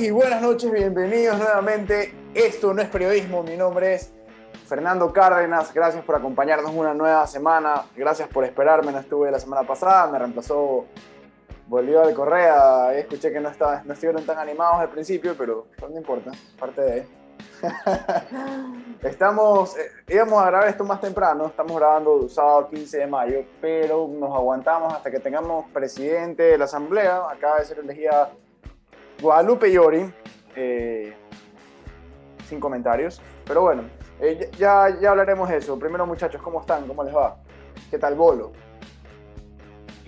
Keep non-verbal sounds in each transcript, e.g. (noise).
y buenas noches, bienvenidos nuevamente. Esto no es periodismo, mi nombre es Fernando Cárdenas, gracias por acompañarnos una nueva semana, gracias por esperarme, no estuve la semana pasada, me reemplazó Bolívar Correa, escuché que no, estaba, estuvieron tan animados al principio, pero no importa, parte de (laughs) Estamos, eh, íbamos a grabar esto más temprano, estamos grabando el sábado 15 de mayo, pero nos aguantamos hasta que tengamos presidente de la asamblea, acaba de ser elegida Guadalupe Llori, eh, sin comentarios, pero bueno, eh, ya, ya hablaremos de eso. Primero, muchachos, ¿cómo están? ¿Cómo les va? ¿Qué tal, Bolo?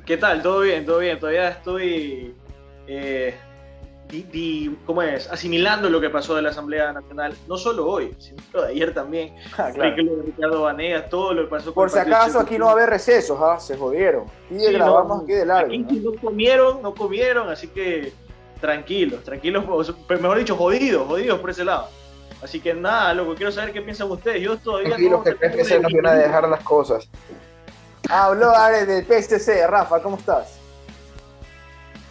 ¿Qué tal? Todo bien, todo bien. Todavía estoy, eh, ¿cómo es? Asimilando lo que pasó de la Asamblea Nacional, no solo hoy, sino de ayer también. (laughs) Ah, claro. Ricardo Vanegas, todo lo que pasó. Por si acaso aquí no va a haber recesos, ¿ah? se jodieron. Y grabamos aquí de largo. Aquí ¿no? no comieron, no comieron, así que tranquilos, tranquilos, mejor dicho, jodidos, jodidos por ese lado. Así que nada, loco, quiero saber qué piensan ustedes. Yo todavía Tranquilos, no, que crees que se nos viene a dejar las cosas. Habló Ares del PSC, Rafa, ¿cómo estás?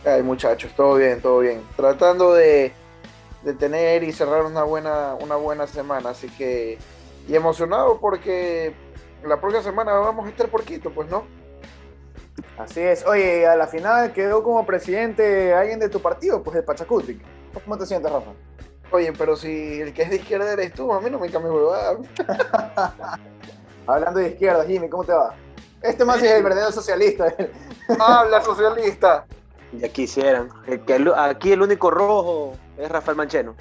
Ay, muchachos, todo bien, todo bien. Tratando de, de, tener y cerrar una buena, una buena semana, así que. Y emocionado porque la próxima semana vamos a estar por Quito, pues, ¿no? Así es. Oye, a la final quedó como presidente alguien de tu partido, pues de Pachacuti. ¿Cómo te sientes, Rafa? Oye, pero si el que es de izquierda eres tú, a mí no me cambia huevada. (laughs) Hablando de izquierda, Jimmy, ¿cómo te va? Este más es el verdadero socialista. (laughs) Habla, socialista. Ya quisieran. El que, aquí el único rojo es Rafael Mancheno.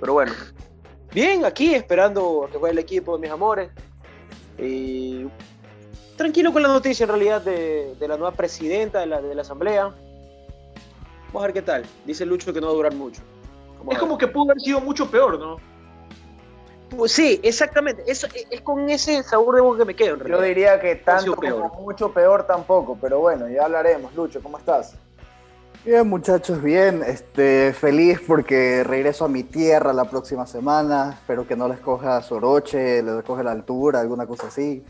Pero bueno. Bien, aquí esperando a que juegue el equipo de mis amores. Y tranquilo con la noticia en realidad de, de la nueva presidenta de la, de la Asamblea. Vamos a ver qué tal. Dice Lucho que no va a durar mucho es como que pudo haber sido mucho peor, ¿no? Pues sí, exactamente. Eso, es con ese sabor de boca que me quedo. En Yo diría que tanto como mucho peor tampoco, pero bueno, ya hablaremos. Lucho, ¿cómo estás? Bien, muchachos, bien. Este, feliz porque regreso a mi tierra la próxima semana. Espero que no les coja soroche, les coge la altura, alguna cosa así.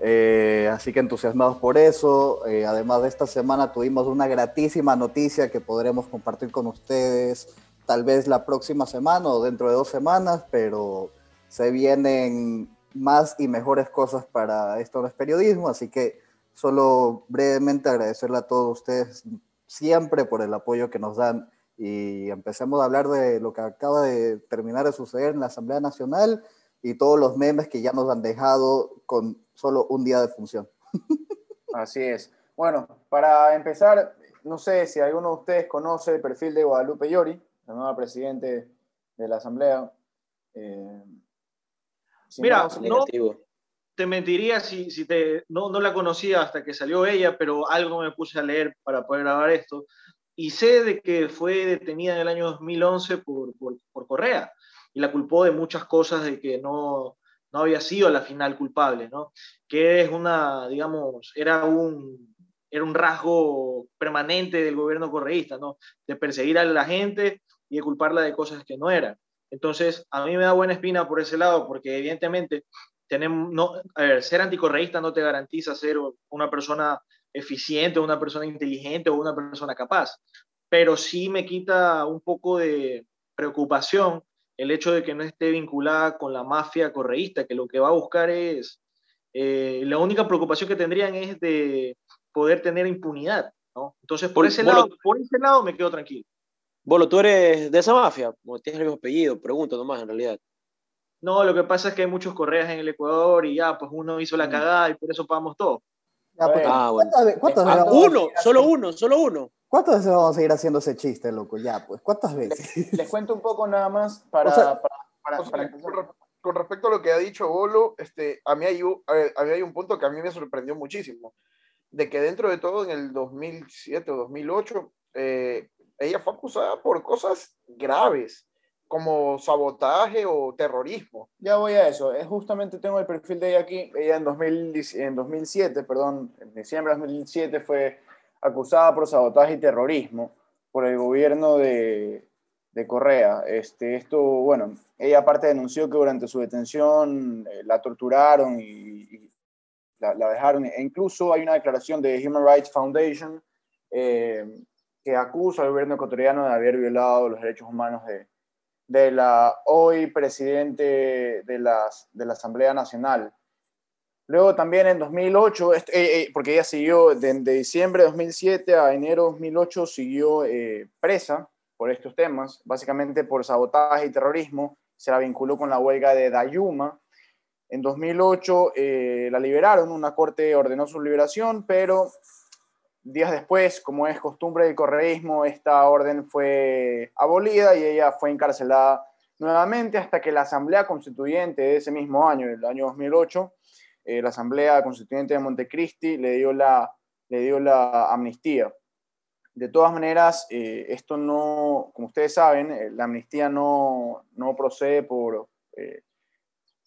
Eh, así que entusiasmados por eso. Eh, además de esta semana tuvimos una gratísima noticia que podremos compartir con ustedes tal vez la próxima semana o dentro de dos semanas, pero se vienen más y mejores cosas para esto del periodismo, así que solo brevemente agradecerle a todos ustedes siempre por el apoyo que nos dan y empecemos a hablar de lo que acaba de terminar de suceder en la Asamblea Nacional y todos los memes que ya nos han dejado con solo un día de función. (laughs) Así es. Bueno, para empezar, no sé si alguno de ustedes conoce el perfil de Guadalupe Llori la nueva presidente de la Asamblea. Eh, Mira, no, te mentiría si, si te, no, no, la conocía hasta que salió ella, pero algo me puse a leer para poder grabar esto. Y sé de que fue detenida en el año 2011 por, por, por Correa y la culpó de muchas cosas de que no, no había sido la final culpable, ¿no? Que es una, digamos, era un, era un rasgo permanente del gobierno correísta, ¿no? De perseguir a la gente y de culparla de cosas que no eran. Entonces, a mí me da buena espina por ese lado, porque evidentemente tenemos, no, a ver, ser anticorreísta no te garantiza ser una persona eficiente, una persona inteligente o una persona capaz, pero sí me quita un poco de preocupación el hecho de que no esté vinculada con la mafia correísta, que lo que va a buscar es, eh, la única preocupación que tendrían es de poder tener impunidad, ¿no? Entonces, por, ese, lado, por ese lado me quedo tranquilo. Bolo, ¿tú eres de esa mafia? ¿O tienes el mismo apellido? Pregunto nomás, en realidad. No, lo que pasa es que hay muchos correas en el Ecuador y ya, pues uno hizo la mm. cagada y por eso pagamos todo. Pues, ah, bueno. ¿Cuántas, ah, uno, solo uno, solo uno. ¿Cuántas veces vamos a seguir haciendo ese chiste, loco? Ya, pues, ¿cuántas veces? Les, (laughs) cuento un poco nada más para, con respecto a lo que ha dicho Bolo, este, a, mí hay, a mí hay un punto que a mí me sorprendió muchísimo, de que dentro de todo en el 2007 o 2008, eh, ella fue acusada por cosas graves, como sabotaje o terrorismo. Ya voy a eso. Es justamente tengo el perfil de ella aquí. Ella en, 2000, en 2007, perdón, en diciembre de 2007 fue acusada por sabotaje y terrorismo por el gobierno de, de Correa. Este, esto, bueno, ella aparte denunció que durante su detención eh, la torturaron y, la, dejaron. E incluso hay una declaración de Human Rights Foundation eh, que acusa al gobierno ecuatoriano de haber violado los derechos humanos de, de la hoy presidente de, las, de la Asamblea Nacional. Luego también en 2008, eh, eh, porque ella siguió de, diciembre de 2007 a enero de 2008, siguió eh, presa por estos temas, básicamente por sabotaje y terrorismo, se la vinculó con la huelga de Dayuma. En 2008 la liberaron, una corte ordenó su liberación, pero días después, como es costumbre del correísmo, esta orden fue abolida y ella fue encarcelada nuevamente hasta que la Asamblea Constituyente de ese mismo año, el año 2008, eh, la Asamblea Constituyente de Montecristi le dio la, le dio la amnistía. De todas maneras, eh, esto no, como ustedes saben, eh, la amnistía no, no procede por,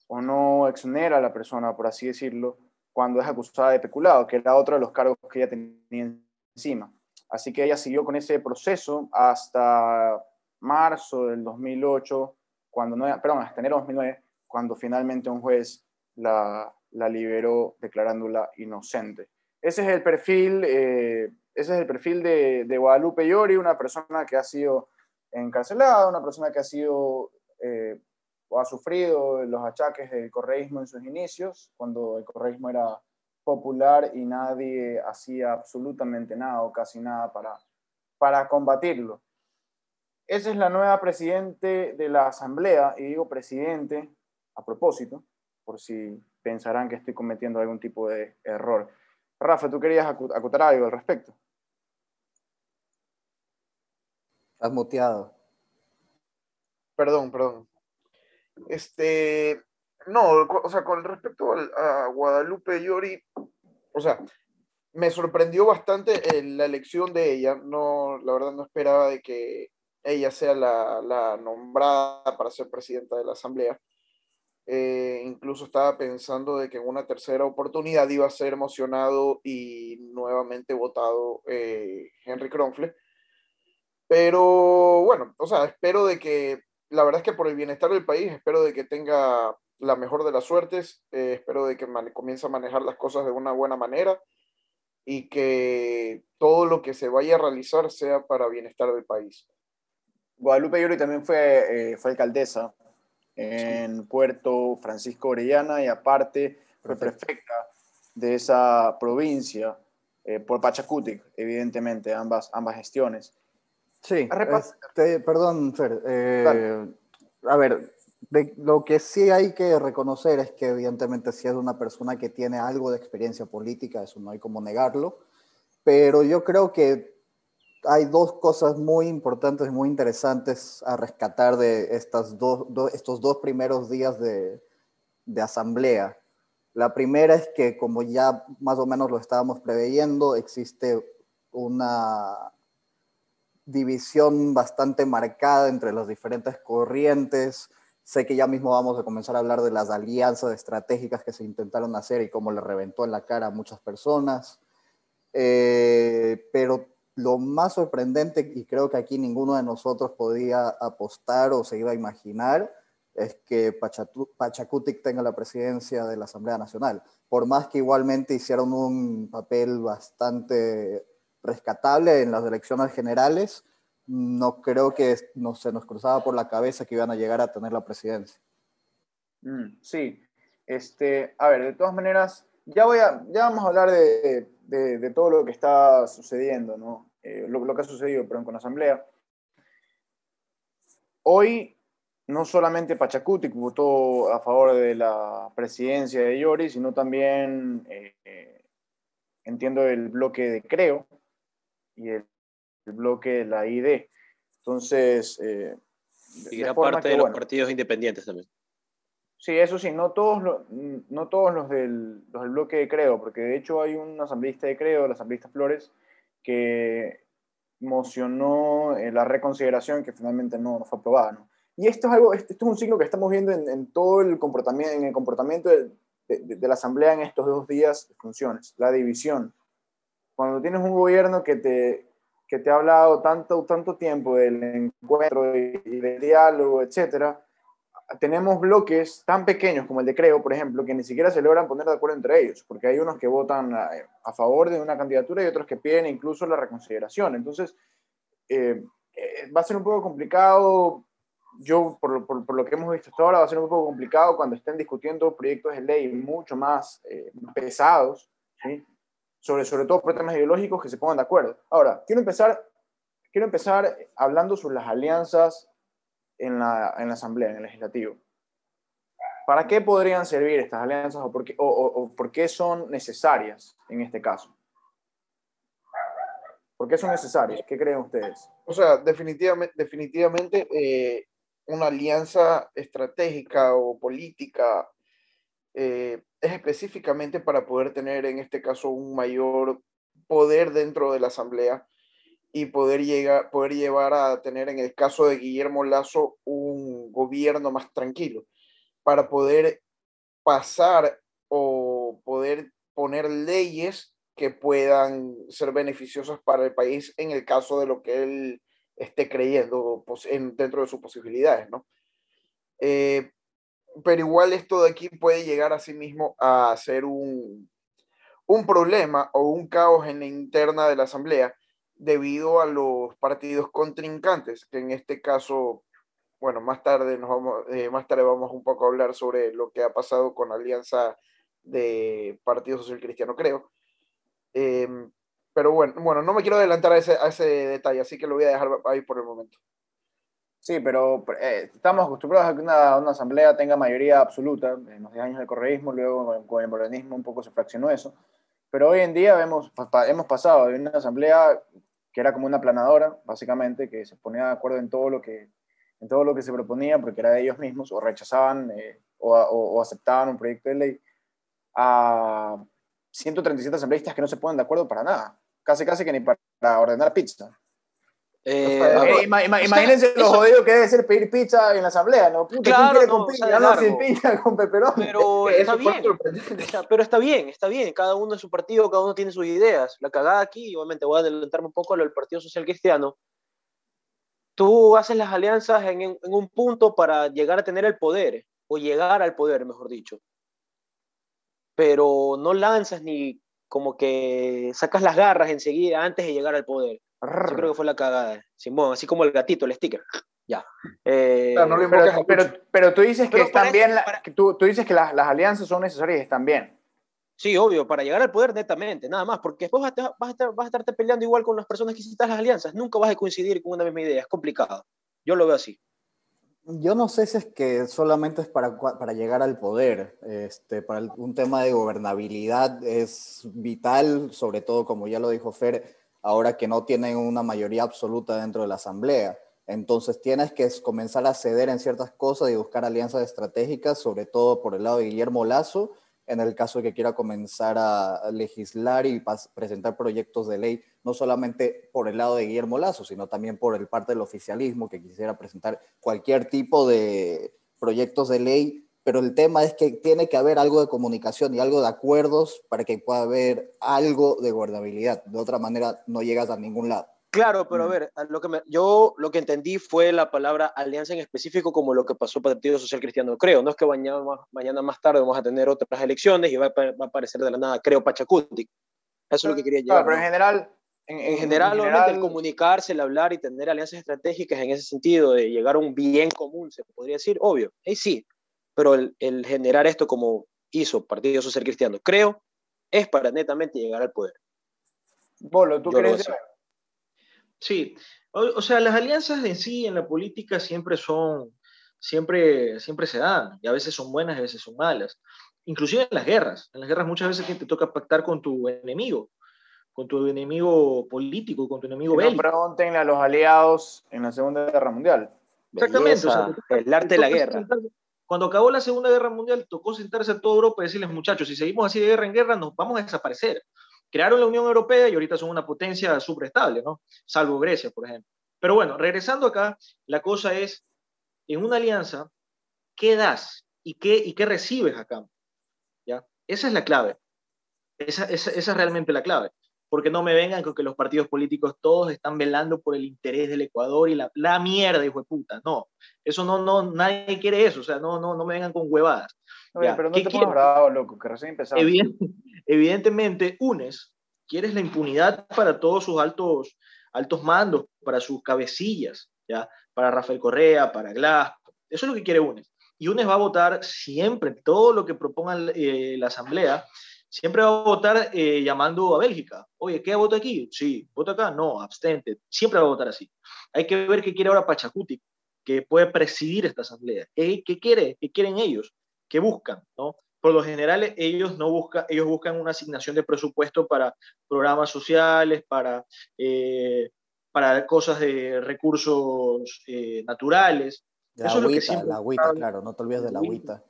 o no exonera a la persona, por así decirlo, cuando es acusada de peculado, que era otro de los cargos que ella tenía encima. Así que ella siguió con ese proceso hasta marzo del 2008, cuando no, perdón, hasta enero del 2009, cuando finalmente un juez la, la liberó declarándola inocente. Ese es el perfil, eh, ese es el perfil de, de, Guadalupe Llori, una persona que ha sido encarcelada, una persona que ha sido eh, ha sufrido los achaques del correísmo en sus inicios, cuando el correísmo era popular y nadie hacía absolutamente nada o casi nada para, para combatirlo. Esa es la nueva presidente de la Asamblea, y digo presidente a propósito, por si pensarán que estoy cometiendo algún tipo de error. Rafa, ¿tú querías acotar algo al respecto? Estás muteado. Perdón, perdón. Este, no, o sea, con respecto a, Guadalupe Llori, o sea, me sorprendió bastante la elección de ella. No, la verdad no esperaba de que ella sea la, la nombrada para ser presidenta de la Asamblea. Eh, incluso estaba pensando de que en una tercera oportunidad iba a ser emocionado y nuevamente votado eh, Henry Kronfle. Pero bueno, o sea, espero de que la verdad es que por el bienestar del país, espero de que tenga la mejor de las suertes, eh, espero de que comience a manejar las cosas de una buena manera y que todo lo que se vaya a realizar sea para bienestar del país. Guadalupe Yuri también fue, eh, fue alcaldesa en Puerto Francisco Orellana y aparte fue prefecta de esa provincia eh, por Pachacutic, evidentemente, ambas, ambas gestiones. Sí, este, perdón, Fer. Eh, a ver, lo que sí hay que reconocer es que evidentemente sí es una persona que tiene algo de experiencia política, eso no hay como negarlo, pero yo creo que hay dos cosas muy importantes, muy interesantes a rescatar de estas dos, estos dos primeros días de, asamblea. La primera es que, como ya más o menos lo estábamos preveyendo, existe una división bastante marcada entre las diferentes corrientes. Sé que ya mismo vamos a comenzar a hablar de las alianzas estratégicas que se intentaron hacer y cómo le reventó en la cara a muchas personas. Eh, pero lo más sorprendente, y creo que aquí ninguno de nosotros podía apostar o se iba a imaginar, es que Pachacutic tenga la presidencia de la Asamblea Nacional. Por más que igualmente hicieron un papel bastante rescatable en las elecciones generales, no creo que no, se nos cruzaba por la cabeza que iban a llegar a tener la presidencia. Mm, sí, este, a ver, de todas maneras, ya, voy a, ya vamos a hablar de, de, todo lo que está sucediendo, ¿no? Eh, lo, lo, que ha sucedido perdón, con la Asamblea. Hoy, no solamente Pachacutic votó a favor de la presidencia de Yori, sino también, eh, eh, entiendo, el bloque de Creo, y el, bloque de la ID. Entonces... Eh, y gran parte de los partidos independientes también. Sí, eso sí, no todos, los, no todos los, del, los del bloque de Creo, porque de hecho hay un asambleísta de Creo, el asambleísta Flores, que mocionó eh, la reconsideración que finalmente no, no fue aprobada. ¿no? Y esto es, algo, esto es un signo que estamos viendo en, en todo el comportamiento, en el comportamiento de, de, de, la Asamblea en estos dos días de funciones, la división cuando tienes un gobierno que te, que te ha hablado tanto, tanto tiempo del encuentro y, del diálogo, etcétera, tenemos bloques tan pequeños como el de Creo, por ejemplo, que ni siquiera se logran poner de acuerdo entre ellos, porque hay unos que votan a, favor de una candidatura y otros que piden incluso la reconsideración. Entonces, eh, eh, va a ser un poco complicado, yo por, por, lo que hemos visto hasta ahora, va a ser un poco complicado cuando estén discutiendo proyectos de ley mucho más pesados, ¿sí? sobre, sobre todo por temas ideológicos que se pongan de acuerdo. Ahora, quiero empezar, quiero empezar hablando sobre las alianzas en la, en la Asamblea, en el Legislativo. ¿Para qué podrían servir estas alianzas o por qué, o, por qué son necesarias en este caso? ¿Por qué son necesarias? ¿Qué creen ustedes? O sea, definitivamente, definitivamente eh, una alianza estratégica o política eh, es específicamente para poder tener en este caso un mayor poder dentro de la Asamblea y poder, llegar, poder llevar a tener en el caso de Guillermo Lazo un gobierno más tranquilo, para poder pasar o poder poner leyes que puedan ser beneficiosas para el país en el caso de lo que él esté creyendo dentro de sus posibilidades, ¿no? Eh, pero igual esto de aquí puede llegar a sí mismo a ser un, un problema o un caos en la interna de la Asamblea debido a los partidos contrincantes, que en este caso, bueno, más tarde, nos vamos, eh, más tarde vamos un poco a hablar sobre lo que ha pasado con la alianza de Partido Social Cristiano, creo. Em, pero bueno, bueno, no me quiero adelantar a ese, a ese detalle, así que lo voy a dejar ahí por el momento. Sí, pero eh, estamos acostumbrados a que una, una, asamblea tenga mayoría absoluta. En los 10 años del correísmo, luego con el modernismo un poco se fraccionó eso. Pero hoy en día hemos, hemos pasado de una asamblea que era como una planadora, básicamente, que se ponía de acuerdo en todo lo que, en todo lo que se proponía, porque era de ellos mismos, o rechazaban eh, o, aceptaban un proyecto de ley, a 137 asambleístas que no se ponen de acuerdo para nada. Casi, casi que ni para ordenar pizza. Eh, imagínense lo jodido que debe ser pedir pizza en la asamblea, ¿no? Puta, claro, con pizza? no, sin pizza, (laughs) con peperón. Pero está bien, pero está bien, está bien. Cada uno en su partido, cada uno tiene sus ideas. La cagada aquí, obviamente voy a adelantarme un poco al Partido Social Cristiano. Tú haces las alianzas en, en un punto para llegar a tener el poder, o llegar al poder, mejor dicho. Pero no lanzas ni como que sacas las garras enseguida antes de llegar al poder yo creo que fue la cagada. Simón, así como el gatito, el sticker. Ya. Eh, pero, pero, tú dices que están bien, tú, tú, dices que las, las, alianzas son necesarias y están bien. Sí, obvio, para llegar al poder netamente, nada más, porque después vas a, vas a, estar, vas a estarte peleando igual con las personas que citas las alianzas, nunca vas a coincidir con una misma idea, es complicado. Yo lo veo así. Yo no sé si es que solamente es para, para llegar al poder, este, para un tema de gobernabilidad es vital, sobre todo como ya lo dijo Fer, ahora que no tienen una mayoría absoluta dentro de la Asamblea. Entonces tienes que comenzar a ceder en ciertas cosas y buscar alianzas estratégicas, sobre todo por el lado de Guillermo Lazo, en el caso de que quiera comenzar a legislar y presentar proyectos de ley, no solamente por el lado de Guillermo Lazo, sino también por el parte del oficialismo que quisiera presentar cualquier tipo de proyectos de ley pero el tema es que tiene que haber algo de comunicación y algo de acuerdos para que pueda haber algo de gobernabilidad. De otra manera, no llegas a ningún lado. Claro, pero a mm. ver, lo que yo lo que entendí fue la palabra alianza en específico como lo que pasó para el Partido Social Cristiano, creo. No es que mañana, mañana más tarde vamos a tener otras elecciones y va a, va a aparecer de la nada, creo, Pachacuti. Eso es lo que quería llegar. Claro, pero en general... En, general, obviamente, el comunicarse, el hablar y tener alianzas estratégicas en ese sentido de llegar a un bien común, se podría decir, obvio. Ahí sí, pero el, generar esto como hizo Partido Social Cristiano, creo, es para netamente llegar al poder. Bolo, ¿tú crees? Sí, o, sea, las alianzas en sí en la política siempre son, siempre, siempre se dan, y a veces son buenas a veces son malas. Inclusive en las guerras, en las guerras muchas veces te toca pactar con tu enemigo, con tu enemigo político, con tu enemigo bélico. No pregunten a los aliados en la Segunda Guerra Mundial. Exactamente. el arte de la guerra. Cuando acabó la Segunda Guerra Mundial, tocó sentarse a toda Europa y decirles, muchachos, si seguimos así de guerra en guerra, nos vamos a desaparecer. Crearon la Unión Europea y ahorita son una potencia suprestable, ¿no? Salvo Grecia, por ejemplo. Pero bueno, regresando acá, la cosa es, en una alianza, ¿qué das y qué, y qué recibes acá? ¿Ya? Esa es la clave. Esa, esa, esa es realmente la clave porque no me vengan con que los partidos políticos todos están velando por el interés del Ecuador y la, la mierda, hijo de puta. No, eso no, no, nadie quiere eso, o sea, no, no, no me vengan con huevadas. pero no te pongas bravo, loco, que recién empezamos. evidentemente, unes, quieres la impunidad para todos sus altos, altos mandos, para sus cabecillas, ¿ya? Para Rafael Correa, para Glass. Eso es lo que quiere UNES. Y UNES va a votar siempre todo lo que proponga eh, la Asamblea, siempre va a votar eh, llamando a Bélgica. Oye, ¿qué voto aquí? Sí, voto acá, no, abstente. Siempre va a votar así. Hay que ver qué quiere ahora Pachacuti, que puede presidir esta asamblea. ¿Qué, qué quiere? ¿Qué quieren ellos? ¿Qué buscan? ¿no? Por lo general, ellos, no buscan, ellos buscan una asignación de presupuesto para programas sociales, para, eh, para cosas de recursos eh, naturales. Eso es lo que la agüita, claro, no te olvides de la agüita.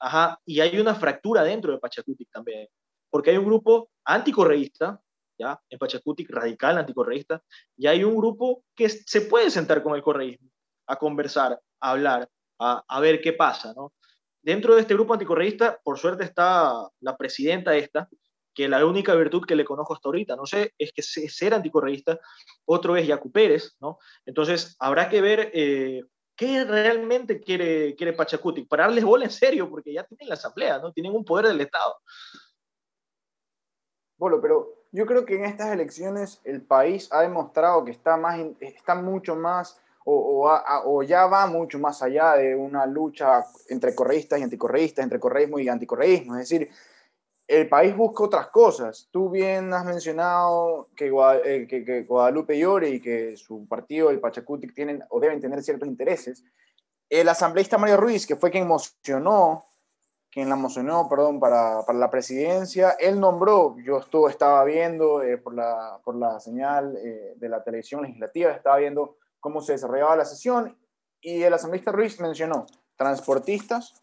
Ajá, y hay una fractura dentro de Pachacutic también, porque hay un grupo anticorreísta, ¿ya? En Pachacutic, radical anticorreísta, y hay un grupo que se puede sentar con el correísmo, a conversar, a hablar, a, ver qué pasa, ¿no? Dentro de este grupo anticorreísta, por suerte está la presidenta esta, que la única virtud que le conozco hasta ahorita, no sé, es que ser anticorreísta, otro es Yacu Pérez, ¿no? Entonces, habrá que ver eh, ¿Qué realmente quiere, quiere Pachacuti? darles bola en serio, porque ya tienen la asamblea, ¿no? Tienen un poder del Estado. Bueno, pero yo creo que en estas elecciones el país ha demostrado que está, más, está mucho más, o, o, ya va mucho más allá de una lucha entre correístas y anticorreístas, entre correísmo y anticorreísmo. Es decir, el país busca otras cosas. Tú bien has mencionado que, eh, que, Guadalupe Llore y que su partido, el Pachacutic, tienen o deben tener ciertos intereses. El asambleísta Mario Ruiz, que fue quien mocionó, quien la mocionó, perdón, para, para la presidencia, él nombró, yo estuvo, estaba viendo eh, por, la, por la señal eh, de la televisión legislativa, estaba viendo cómo se desarrollaba la sesión y el asambleísta Ruiz mencionó transportistas,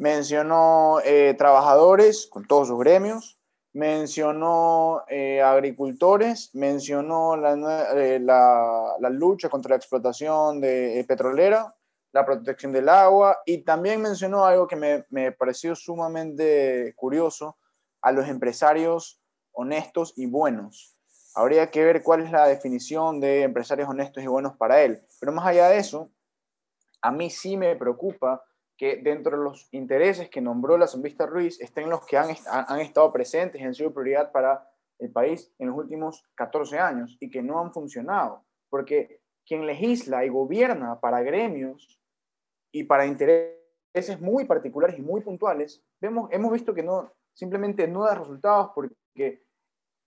mencionó eh, trabajadores con todos sus gremios, mencionó eh, agricultores, mencionó eh, la, la, lucha contra la explotación de, petrolera, la protección del agua y también mencionó algo que me, me pareció sumamente curioso, a los empresarios honestos y buenos. Habría que ver cuál es la definición de empresarios honestos y buenos para él. Pero más allá de eso, a mí sí me preocupa que dentro de los intereses que nombró la asambleísta Ruiz estén los que han, han estado presentes y han sido prioridad para el país en los últimos 14 años y que no han funcionado. Porque quien legisla y gobierna para gremios y para intereses muy particulares y muy puntuales, vemos, hemos visto que no, simplemente no da resultados porque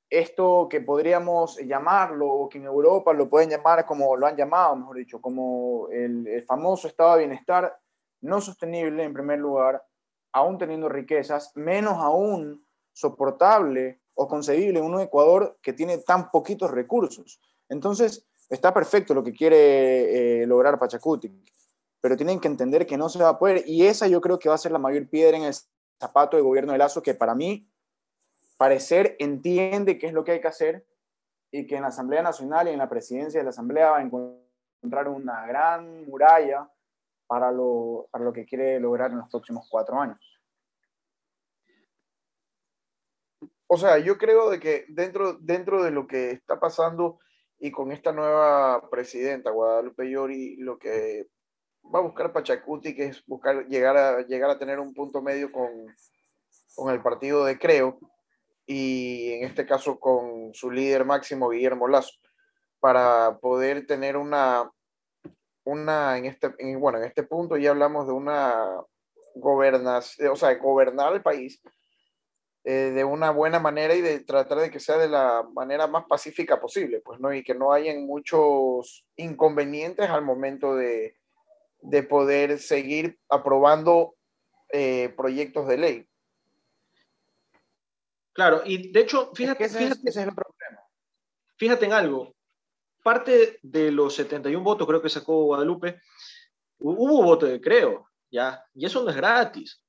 esto que podríamos llamarlo, o que en Europa lo pueden llamar como lo han llamado, mejor dicho, como el, el famoso estado de bienestar, no sostenible en primer lugar, aún teniendo riquezas, menos aún soportable o concebible en un Ecuador que tiene tan poquitos recursos. Entonces, está perfecto lo que quiere eh, lograr Pachacuti, pero tienen que entender que no se va a poder y esa yo creo que va a ser la mayor piedra en el zapato del gobierno de Lazo, que para mí, parecer, entiende qué es lo que hay que hacer y que en la Asamblea Nacional y en la presidencia de la Asamblea va a encontrar una gran muralla para lo, para lo que quiere lograr en los próximos cuatro años. O sea, yo creo de que dentro, dentro de lo que está pasando y con esta nueva presidenta, Guadalupe Llori, lo que va a buscar Pachacuti, que es buscar llegar a, llegar a tener un punto medio con, con el partido de Creo y en este caso con su líder máximo, Guillermo Lazo, para poder tener una, una, en este, bueno, en este punto ya hablamos de una gobernación, o sea, gobernar el país eh, de una buena manera y de tratar de que sea de la manera más pacífica posible, pues, ¿no? Y que no hayan muchos inconvenientes al momento de, de poder seguir aprobando eh, proyectos de ley. Claro, y de hecho, fíjate, fíjate, ese es el problema. Fíjate en algo, parte de los 71 votos, creo que sacó Guadalupe, hubo voto de creo, ¿ya? Y eso no es gratis.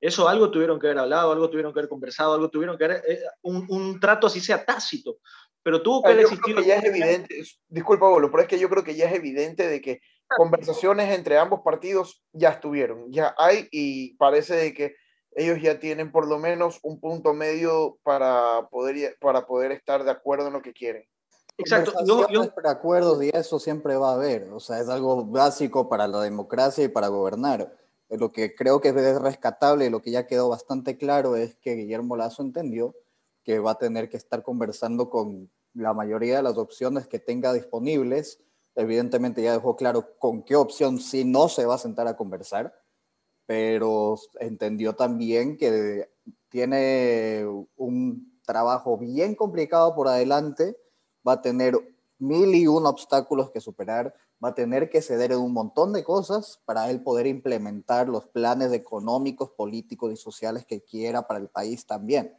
Eso algo tuvieron que haber hablado, algo tuvieron que haber conversado, algo tuvieron que haber, eh, un, un, trato así sea tácito, pero tuvo que existir... ya es evidente, disculpa, Bolo, pero es que yo creo que ya es evidente de que conversaciones entre ambos partidos ya estuvieron, ya hay y parece de que ellos ya tienen por lo menos un punto medio para poder, para poder estar de acuerdo en lo que quieren. Exacto. Yo, yo... acuerdos y eso siempre va a haber. O sea, es algo básico para la democracia y para gobernar. Lo que creo que es rescatable y lo que ya quedó bastante claro es que Guillermo Lazo entendió que va a tener que estar conversando con la mayoría de las opciones que tenga disponibles. Evidentemente ya dejó claro con qué opción sí no se va a sentar a conversar, pero entendió también que tiene un trabajo bien complicado por adelante, va a tener mil y un obstáculos que superar, va a tener que ceder en un montón de cosas para él poder implementar los planes económicos, políticos y sociales que quiera para el país también.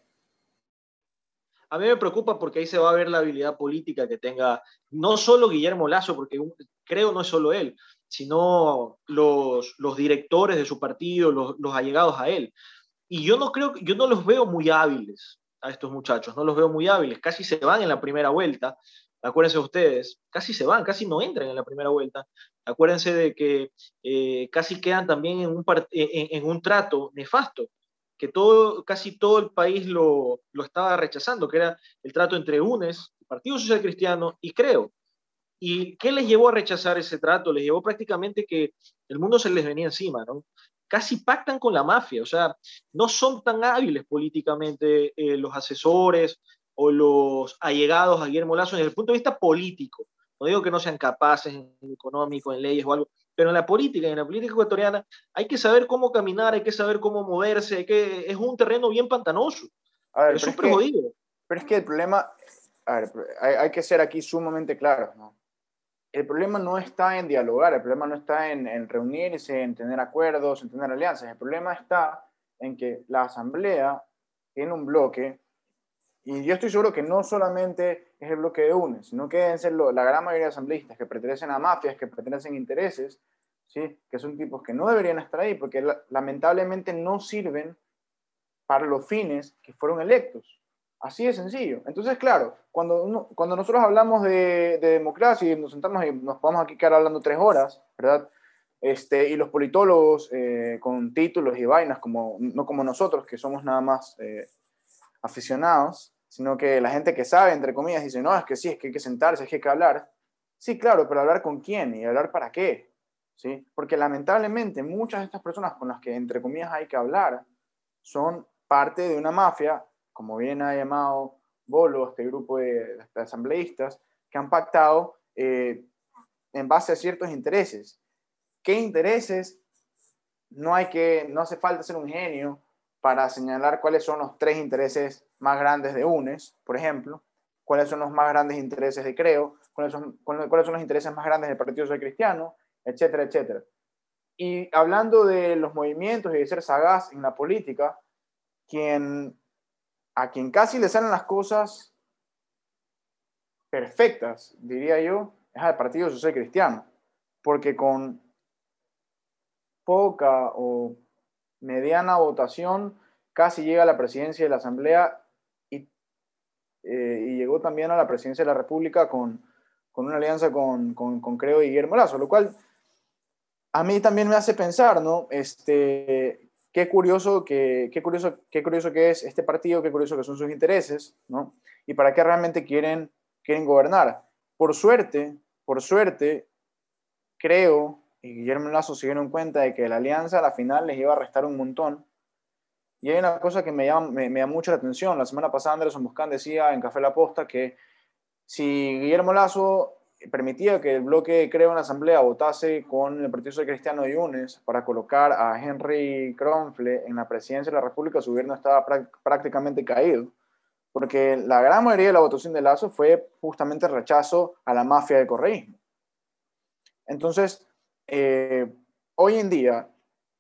A mí me preocupa porque ahí se va a ver la habilidad política que tenga no solo Guillermo Lazo, porque creo no es solo él, sino los, directores de su partido, los, los allegados a él. Y yo no creo, yo no los veo muy hábiles a estos muchachos, no los veo muy hábiles, casi se van en la primera vuelta, acuérdense ustedes, casi se van, casi no entran en la primera vuelta. Acuérdense de que eh, casi quedan también en un, en, un trato nefasto, que todo, casi todo el país lo, lo estaba rechazando, que era el trato entre UNES, Partido Social Cristiano y Creo. ¿Y qué les llevó a rechazar ese trato? Les llevó prácticamente que el mundo se les venía encima, ¿no? Casi pactan con la mafia, o sea, no son tan hábiles políticamente eh, los asesores, o los allegados a Guillermo Lazo desde el punto de vista político. No digo que no sean capaces en económico, en leyes o algo, pero en la política, en la política ecuatoriana, hay que saber cómo caminar, hay que saber cómo moverse, que es un terreno bien pantanoso. A ver, es súper jodido. Pero es que el problema, a ver, hay, que ser aquí sumamente claros, ¿no? El problema no está en dialogar, el problema no está en, reunirse, en tener acuerdos, en tener alianzas, el problema está en que la Asamblea tiene un bloque y yo estoy seguro que no solamente es el bloque de UNES, sino que deben ser la gran mayoría de asambleístas que pertenecen a mafias, que pertenecen a intereses, ¿sí? que son tipos que no deberían estar ahí porque lamentablemente no sirven para los fines que fueron electos. Así de sencillo. Entonces, claro, cuando, cuando nosotros hablamos de, democracia y nos sentamos y nos vamos aquí quedar hablando tres horas, ¿verdad? Este, y los politólogos eh, con títulos y vainas, como, no como nosotros, que somos nada más eh, aficionados, sino que la gente que sabe, entre comillas, dice, no, es que sí, es que hay que sentarse, es que hay que hablar. Sí, claro, pero hablar con quién y hablar para qué. ¿Sí? Porque lamentablemente muchas de estas personas con las que, entre comillas, hay que hablar son parte de una mafia, como bien ha llamado Bolo, este grupo de, asambleístas, que han pactado eh, en base a ciertos intereses. ¿Qué intereses? No, hay que, no hace falta ser un genio para señalar cuáles son los tres intereses más grandes de UNES, por ejemplo, cuáles son los más grandes intereses de Creo, cuáles son, cuáles son los intereses más grandes del Partido Social Cristiano, etcétera, etcétera. Y hablando de los movimientos y de ser sagaz en la política, quien, a quien casi le salen las cosas perfectas, diría yo, es al Partido Social Cristiano, porque con poca o mediana votación, casi llega a la presidencia de la Asamblea y, eh, llegó también a la presidencia de la República con, con una alianza con, con, con, Creo y Guillermo Lazo, lo cual a mí también me hace pensar, ¿no? Este, qué curioso que, qué curioso, qué curioso que es este partido, qué curioso que son sus intereses, ¿no? Y para qué realmente quieren, quieren gobernar. Por suerte, por suerte, creo y Guillermo Lazo se dieron cuenta de que la alianza a la final les iba a restar un montón. Y hay una cosa que me llama, me, me mucho la atención. La semana pasada Andrés Buscán decía en Café La Posta que si Guillermo Lazo permitía que el bloque Creo una Asamblea votase con el Partido Social Cristiano de Yunes para colocar a Henry Kronfle en la presidencia de la República, su gobierno estaba prácticamente caído. Porque la gran mayoría de la votación de Lazo fue justamente rechazo a la mafia del correísmo. Entonces, eh, hoy en día,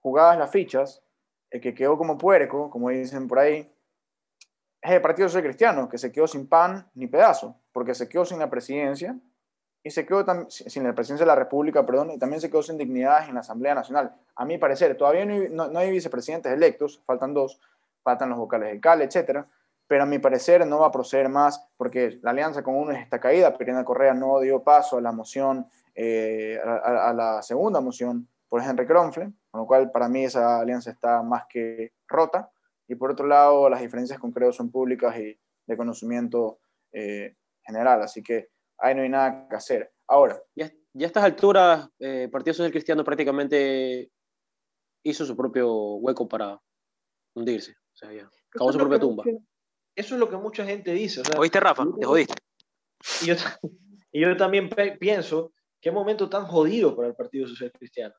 jugadas las fichas, el que quedó como puerco, como dicen por ahí, es el Partido Social Cristiano, que se quedó sin pan ni pedazo, porque se quedó sin la presidencia y se quedó sin la presidencia de la República, perdón, y también se quedó sin dignidades en la Asamblea Nacional. A mi parecer, todavía no hay, vicepresidentes electos, faltan dos, faltan los vocales del CAL, etcétera, pero a mi parecer no va a proceder más porque la alianza con uno está caída. Pirina Correa no dio paso a la moción eh, a, la segunda moción por Henry Kronfle, con lo cual para mí esa alianza está más que rota. Y por otro lado, las diferencias con Creo son públicas y de conocimiento eh, general, así que ahí no hay nada que hacer. Ahora. Ya, ya a estas alturas, el eh, Partido Social Cristiano prácticamente hizo su propio hueco para hundirse. O sea, ya, acabó su propia tumba. eso es lo que mucha gente dice. ¿Oíste, Rafa? Te jodiste. Y yo, (laughs) y yo también pienso, qué momento tan jodido para el Partido Social Cristiano.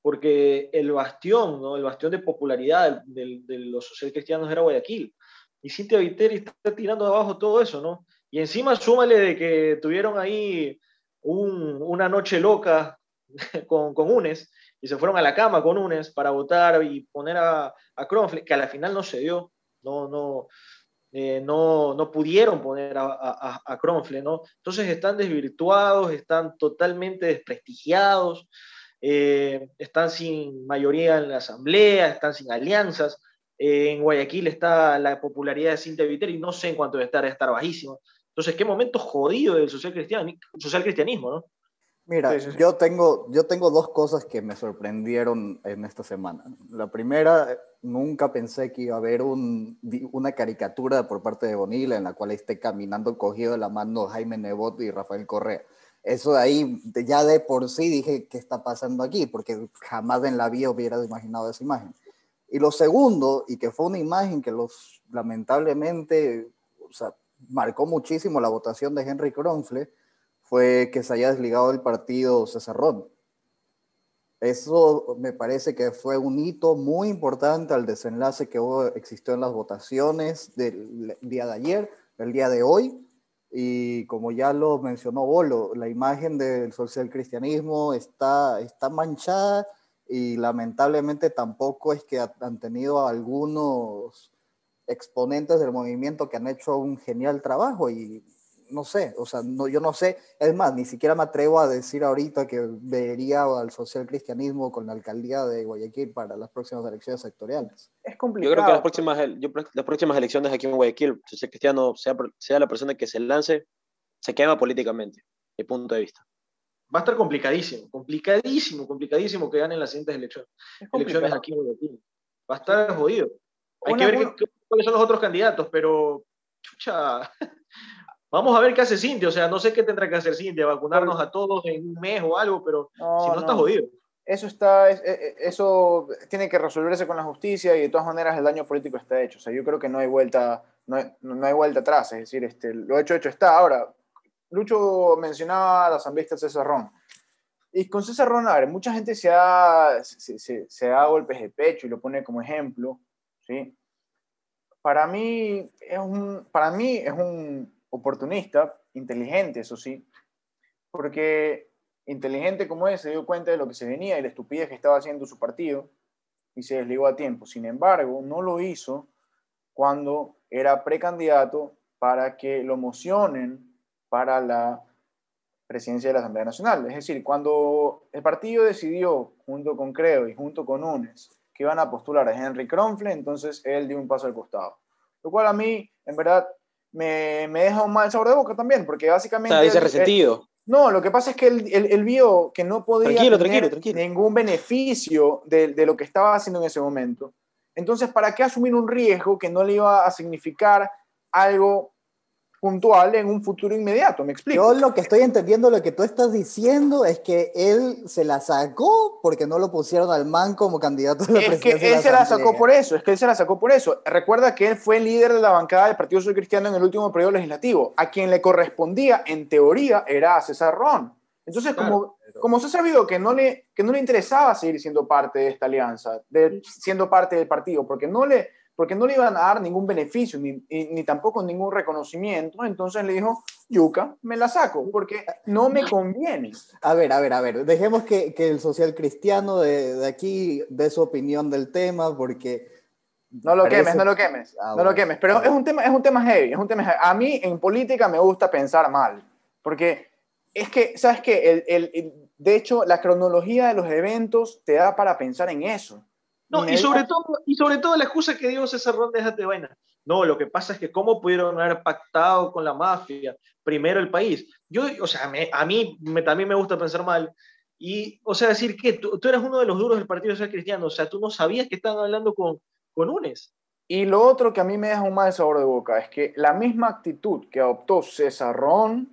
Porque el bastión, ¿no? el bastión de popularidad de, de los social cristianos era Guayaquil. Y Cintia Viteri está tirando abajo todo eso, ¿no? Y encima súmale de que tuvieron ahí un, una noche loca (laughs) con, con, UNES y se fueron a la cama con UNES para votar y poner a, a que a la final no se dio, no, no, eh, no, no, pudieron poner a, a, a, ¿no? Entonces están desvirtuados, están totalmente desprestigiados, eh, están sin mayoría en la asamblea, están sin alianzas. Eh, en Guayaquil está la popularidad de Cintia Viteri, no sé en cuánto debe estar, debe estar bajísimo. Entonces, qué momento jodido del social, social cristianismo, ¿no? Mira, Yo, tengo, yo tengo dos cosas que me sorprendieron en esta semana. La primera, nunca pensé que iba a haber un, una caricatura por parte de Bonilla en la cual esté caminando cogido de la mano Jaime Nebot y Rafael Correa. Eso de ahí, ya de por sí dije, ¿qué está pasando aquí? Porque jamás en la vida hubiera imaginado esa imagen. Y lo segundo, y que fue una imagen que los lamentablemente, o sea, marcó muchísimo la votación de Henry Kronfle, fue que se haya desligado del partido César Ron. Eso me parece que fue un hito muy importante al desenlace que hubo, existió en las votaciones del día de ayer, del día de hoy. Y como ya lo mencionó Bolo, la imagen del social cristianismo está, está manchada y lamentablemente tampoco es que han tenido algunos exponentes del movimiento que han hecho un genial trabajo y no sé, o sea, no, yo no sé, es más, ni siquiera me atrevo a decir ahorita que vería al social cristianismo con la alcaldía de Guayaquil para las próximas elecciones sectoriales. Es complicado. Yo creo que las próximas, las próximas elecciones aquí en Guayaquil, el social cristiano, sea, sea la persona que se lance, se quema políticamente, mi punto de vista. Va a estar complicadísimo, complicadísimo, complicadísimo que ganen las siguientes elecciones, elecciones aquí en Guayaquil. Va a estar jodido. Hay que ver cuáles son los otros candidatos, pero chucha, (laughs) Vamos a ver qué hace Cintia, o sea, no sé qué tendrá que hacer Cintia, vacunarnos a todos en un mes o algo, pero si no, está jodido. Eso, está, e, e, eso tiene que resolverse con la justicia y de todas maneras el daño político está hecho. O sea, yo creo que no hay vuelta, no hay, no hay vuelta atrás, es decir, este, lo hecho, hecho está. Ahora, Lucho mencionaba a la asambleísta César Ron. Y con César Ron, a ver, mucha gente se da, se, se, se da golpes de pecho y lo pone como ejemplo, ¿sí? Para mí es un, para mí es un oportunista, inteligente, eso sí, porque inteligente como es, se dio cuenta de lo que se venía y la estupidez que estaba haciendo su partido y se desligó a tiempo. Sin embargo, no lo hizo cuando era precandidato para que lo mocionen para la presidencia de la Asamblea Nacional. Es decir, cuando el partido decidió, junto con Creo y junto con UNES, que iban a postular a Henry Kronfle, entonces él dio un paso al costado. Lo cual a mí, en verdad, me, me, deja un mal sabor de boca también, porque básicamente... O sea, dice resentido. no, lo que pasa es que él, él, vio que no podía tener ningún beneficio de, de, lo que estaba haciendo en ese momento. Entonces, ¿para qué asumir un riesgo que no le iba a significar algo puntual en un futuro inmediato, ¿me explico? Yo lo que estoy entendiendo, lo que tú estás diciendo es que él se la sacó porque no lo pusieron al man como candidato a la es que él se la sacó por eso, es que él se la sacó por eso. Recuerda que él fue el líder de la bancada del Partido Social Cristiano en el último periodo legislativo. A quien le correspondía, en teoría, era a César Ron. Entonces, como, como se ha sabido que no, le, que no le interesaba seguir siendo parte de esta alianza, de, siendo parte del partido, porque no le porque no le iban a dar ningún beneficio ni, ni, tampoco ningún reconocimiento. Entonces le dijo, Yuca, me la saco, porque no me conviene. A ver, a ver, a ver, dejemos que, que el social cristiano de, de, aquí dé su opinión del tema, porque... No lo quemes, no lo quemes, ah, no lo quemes, pero es un, tema, es un tema heavy, es un tema A mí en política me gusta pensar mal, porque es que, ¿sabes qué? El, el, de hecho, la cronología de los eventos te da para pensar en eso. No, y sobre, todo, y sobre todo la excusa que dio César Ron, déjate vaina. No, lo que pasa es que cómo pudieron haber pactado con la mafia, primero el país. Yo, o sea, a mí me, también me gusta pensar mal. Y, o sea, decir que tú, eras uno de los duros del Partido Social Cristiano, o sea, tú no sabías que estaban hablando con, con UNES. Y lo otro que a mí me deja un mal sabor de boca es que la misma actitud que adoptó César Ron,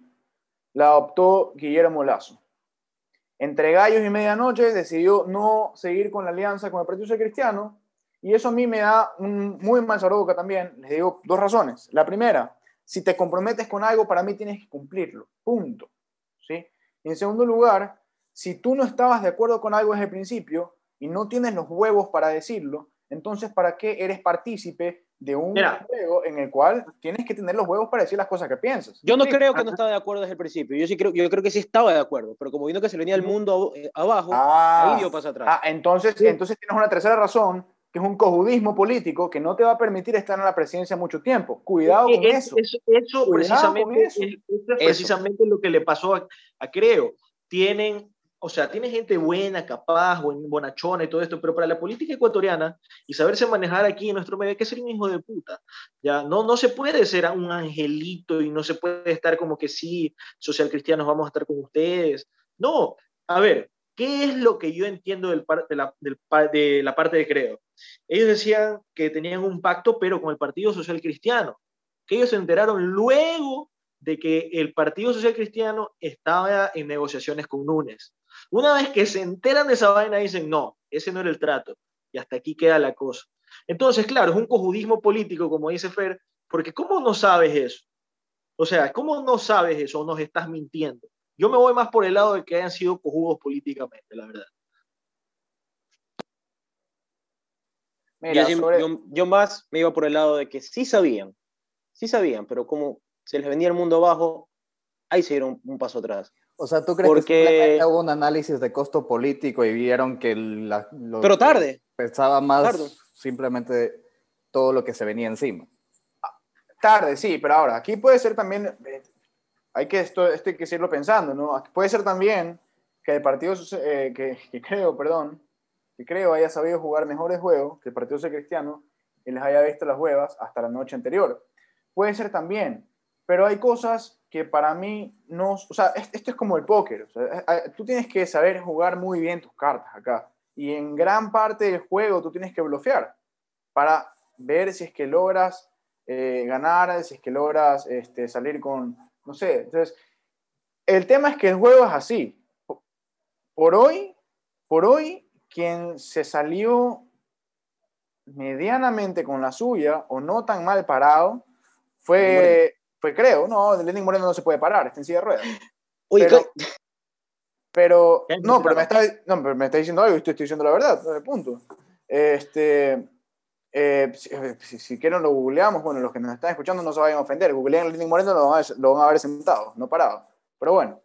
la adoptó Guillermo Lazo entre gallos y medianoche decidió no seguir con la alianza con el Partido Cristiano y eso a mí me da un muy mal sabor también. Les digo dos razones. La primera, si te comprometes con algo, para mí tienes que cumplirlo. Punto. ¿Sí? Y en segundo lugar, si tú no estabas de acuerdo con algo desde el principio y no tienes los huevos para decirlo, entonces ¿para qué eres partícipe de un juego en el cual tienes que tener los huevos para decir las cosas que piensas? Yo no creo que no estaba de acuerdo desde el principio. Yo sí creo, yo creo que sí estaba de acuerdo, pero como vino que se venía el mundo eh, abajo, ah, ahí dio paso atrás. Ah, entonces, entonces tienes una tercera razón que es un cojudismo político que no te va a permitir estar en la presidencia mucho tiempo. Cuidado con eso. Eso, precisamente, Es, precisamente lo que le pasó a, a Creo. Tienen o sea, tiene gente buena, capaz, bonachona y todo esto, pero para la política ecuatoriana y saberse manejar aquí en nuestro medio hay que ser un hijo de puta. Ya, no, no se puede ser un angelito y no se puede estar como que sí, social cristianos, vamos a estar con ustedes. No, a ver, ¿qué es lo que yo entiendo del de, la, del, de la parte de Creo? Ellos decían que tenían un pacto, pero con el Partido Social Cristiano, que ellos se enteraron luego de que el Partido Social Cristiano estaba en negociaciones con Núñez. Una vez que se enteran de esa vaina, dicen, no, ese no era el trato. Y hasta aquí queda la cosa. Entonces, claro, es un cojudismo político, como dice Fer, porque ¿cómo no sabes eso? O sea, ¿cómo no sabes eso o nos estás mintiendo? Yo me voy más por el lado de que hayan sido cojudos políticamente, la verdad. yo, más me iba por el lado de que sí sabían, sí sabían, pero como se les venía el mundo abajo, ahí se dieron un paso atrás. O sea, ¿tú crees que hubo un análisis de costo político y vieron que la, Pero tarde. Pensaba más simplemente todo lo que se venía encima. Tarde, sí, pero ahora, aquí puede ser también, eh, hay que esto, esto hay que seguirlo pensando, ¿no? Puede ser también que el partido, eh, que, creo, perdón, que creo haya sabido jugar mejores juegos que el Partido Social Cristiano y les haya visto las huevas hasta la noche anterior. Puede ser también, pero hay cosas que para mí no, o sea, esto es como el póker, tú tienes que saber jugar muy bien tus cartas acá. Y en gran parte del juego tú tienes que bloquear para ver si es que logras eh, ganar, si es que logras este, salir con, no sé, entonces, el tema es que el juego es así. Por hoy, por hoy, quien se salió medianamente con la suya o no tan mal parado fue creo, no, Lenin Moreno no se puede parar, está en silla de ruedas. pero, no, pero me, está, no, pero me está diciendo algo y estoy, estoy diciendo la verdad, punto. Este, eh, eh, si, quieren lo googleamos, bueno, los que nos están escuchando no se vayan a ofender, googlean Lenin Moreno lo van a, lo van a ver sentado, no parado. Pero bueno,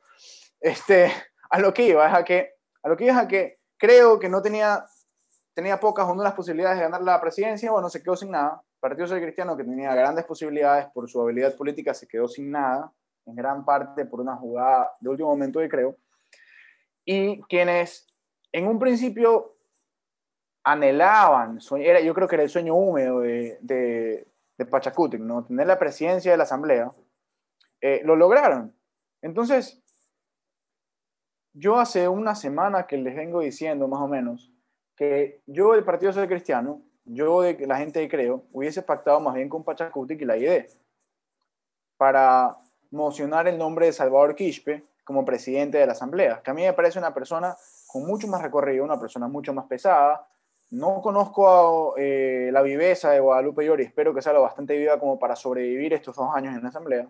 este, a lo que iba es a que, a lo que iba es a que creo que no tenía, tenía pocas o no las posibilidades de ganar la presidencia, bueno, se quedó sin nada, Partido Social Cristiano, que tenía grandes posibilidades por su habilidad política, se quedó sin nada, en gran parte por una jugada de último momento, de creo. Y quienes en un principio anhelaban, era, yo creo que era el sueño húmedo de, de, de ¿no? tener la presidencia de la Asamblea, eh, lo lograron. Entonces, yo hace una semana que les vengo diciendo más o menos que yo el Partido Social Cristiano yo, de la gente de Creo, hubiese pactado más bien con Pachacuti y la ID para mocionar el nombre de Salvador Quispe como presidente de la Asamblea, que a mí me parece una persona con mucho más recorrido, una persona mucho más pesada. No conozco eh, la viveza de Guadalupe Llori, espero que sea lo bastante viva como para sobrevivir estos dos años en la Asamblea.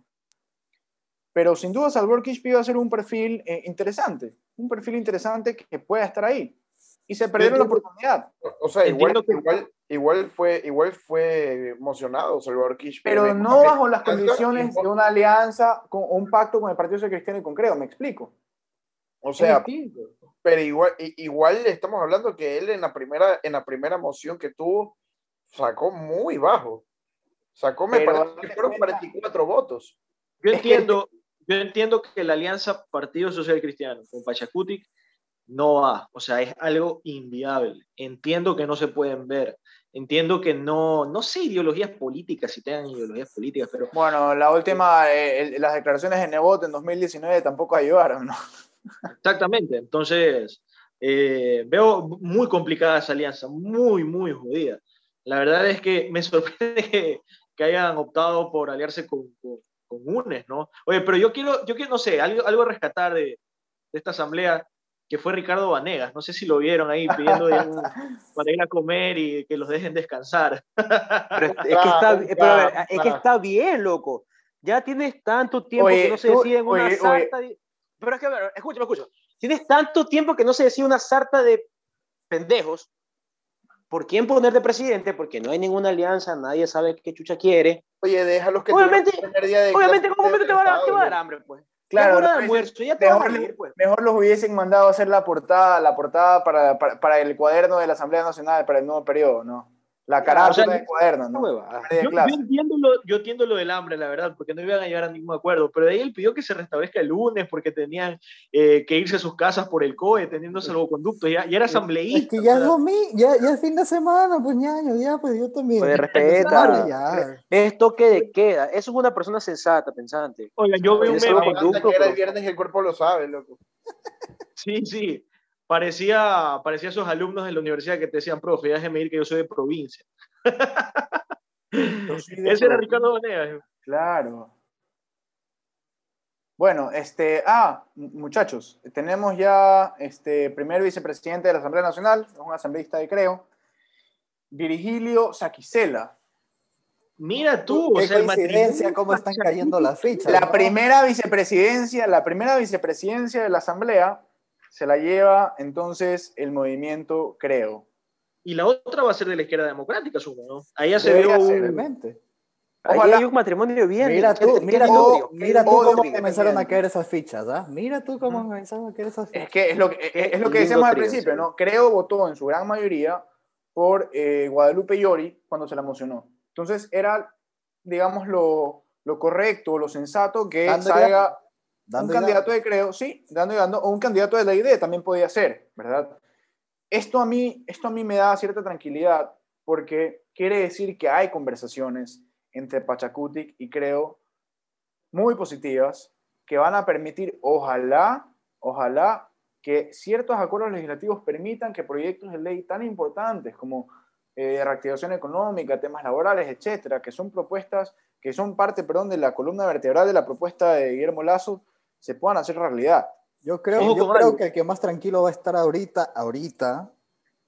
Pero sin duda Salvador Quispe iba a ser un perfil eh, interesante, un perfil interesante que pueda estar ahí. Y se perdieron la oportunidad. O sea, igual, igual, igual fue, igual fue emocionado Salvador Kish. Pero no bajo las condiciones de una alianza, con un pacto con el Partido Social Cristiano y con Creo, me explico. O sea, pero igual, igual estamos hablando que él en la primera, en la primera moción que tuvo, sacó muy bajo. Sacó, me parece que fueron 44 votos. Yo entiendo, yo entiendo que la alianza Partido Social Cristiano con Pachacutic no va, o sea, es algo inviable. Entiendo que no se pueden ver, entiendo que no, no sé ideologías políticas, si tengan ideologías políticas, pero... Bueno, la última, eh, las declaraciones de Nebot en 2019 tampoco ayudaron, ¿no? Exactamente, entonces eh, veo muy complicada esa alianza, muy, muy jodida. La verdad es que me (laughs) sorprende que, hayan optado por aliarse con, con, UNES, ¿no? Oye, pero yo quiero, yo quiero, no sé, algo, algo a rescatar de, de esta asamblea que fue Ricardo Vanegas. No sé si lo vieron ahí pidiendo (laughs) para ir a comer y que los dejen descansar. Pero es, que, está, es que está bien, loco. Ya tienes tanto tiempo que no se decide en una sarta. Pero es que, escúchame, escúchame. Tienes tanto tiempo que no se decide una sarta de pendejos. ¿Por quién poner de presidente? Porque no hay ninguna alianza, nadie sabe qué chucha quiere. Oye, déjalos que obviamente, obviamente, ¿cómo momento te va, a, dar hambre, pues? Claro, ya te mejor, a pues. mejor, los hubiesen mandado a hacer la portada, la portada para, para, para, el cuaderno de la Asamblea Nacional para el nuevo periodo, ¿no? La carátula de cuaderno, ¿no? Yo, yo, entiendo lo, yo entiendo lo del hambre, la verdad, porque no iban a llegar a ningún acuerdo, pero de ahí él pidió que se restablezca el lunes porque tenían eh, que irse a sus casas por el COE, teniendo salvoconducto, ya, ya era asambleísta. Es que ya es domingo, ya, ya es fin de semana, pues ñaño, ya, pues yo también. Pues respeta, ya. es toque de queda, eso es una persona sensata, pensante. Oiga, yo veo un meme. que era el viernes y el cuerpo lo sabe, loco. Sí, sí parecía, parecía esos alumnos de la universidad que te decían, profe, déjeme ir que yo soy de provincia. Ese era Ricardo Vanegas. Claro. Bueno, este, ah, muchachos, tenemos ya este primer vicepresidente de la Asamblea Nacional, un asambleísta de Creo, Virgilio Saquicela. Mira tú, Qué o coincidencia, cómo están cayendo las fichas. La primera vicepresidencia, la primera vicepresidencia de la Asamblea se la lleva entonces el movimiento Creo. Y la otra va a ser de la izquierda democrática, supongo, ¿no? Ahí ya se ve un... Ahí hay un matrimonio bien. Mira tú, mira tú, mira tú cómo comenzaron a caer esas fichas, ¿ah? Mira tú cómo comenzaron a caer esas fichas. Es que es lo que, es, lo que decíamos al principio, ¿no? Creo votó en su gran mayoría por eh, Guadalupe Llori cuando se la emocionó. Entonces era, digamos, lo, lo correcto, lo sensato que salga un candidato de creo, sí, dando y dando, o un candidato de la idea también podía ser, ¿verdad? Esto a mí, esto a mí me da cierta tranquilidad porque quiere decir que hay conversaciones entre Pachacutic y creo muy positivas que van a permitir, ojalá, ojalá, que ciertos acuerdos legislativos permitan que proyectos de ley tan importantes como eh, reactivación económica, temas laborales, etcétera, que son propuestas, que son parte, perdón, de la columna vertebral de la propuesta de Guillermo Lazo, se puedan hacer realidad. Yo creo, yo creo que el que más tranquilo va a estar ahorita, ahorita,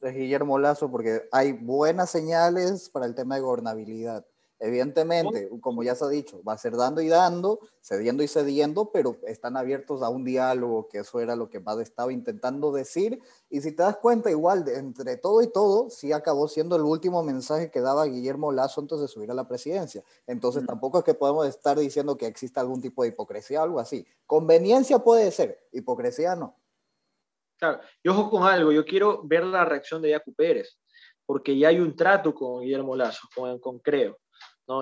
es Guillermo Lazo, porque hay buenas señales para el tema de gobernabilidad. Evidentemente, como ya se ha dicho, va a ser dando y dando, cediendo y cediendo, pero están abiertos a un diálogo, que eso era lo que Bad estaba intentando decir. Y si te das cuenta, igual, entre todo y todo, sí acabó siendo el último mensaje que daba Guillermo Lazo antes de subir a la presidencia. Entonces, mm. tampoco es que podemos estar diciendo que exista algún tipo de hipocresía o algo así. Conveniencia puede ser, hipocresía no. Claro, y ojo con algo, yo quiero ver la reacción de Yacu Pérez, porque ya hay un trato con Guillermo Lazo, con, con Creo.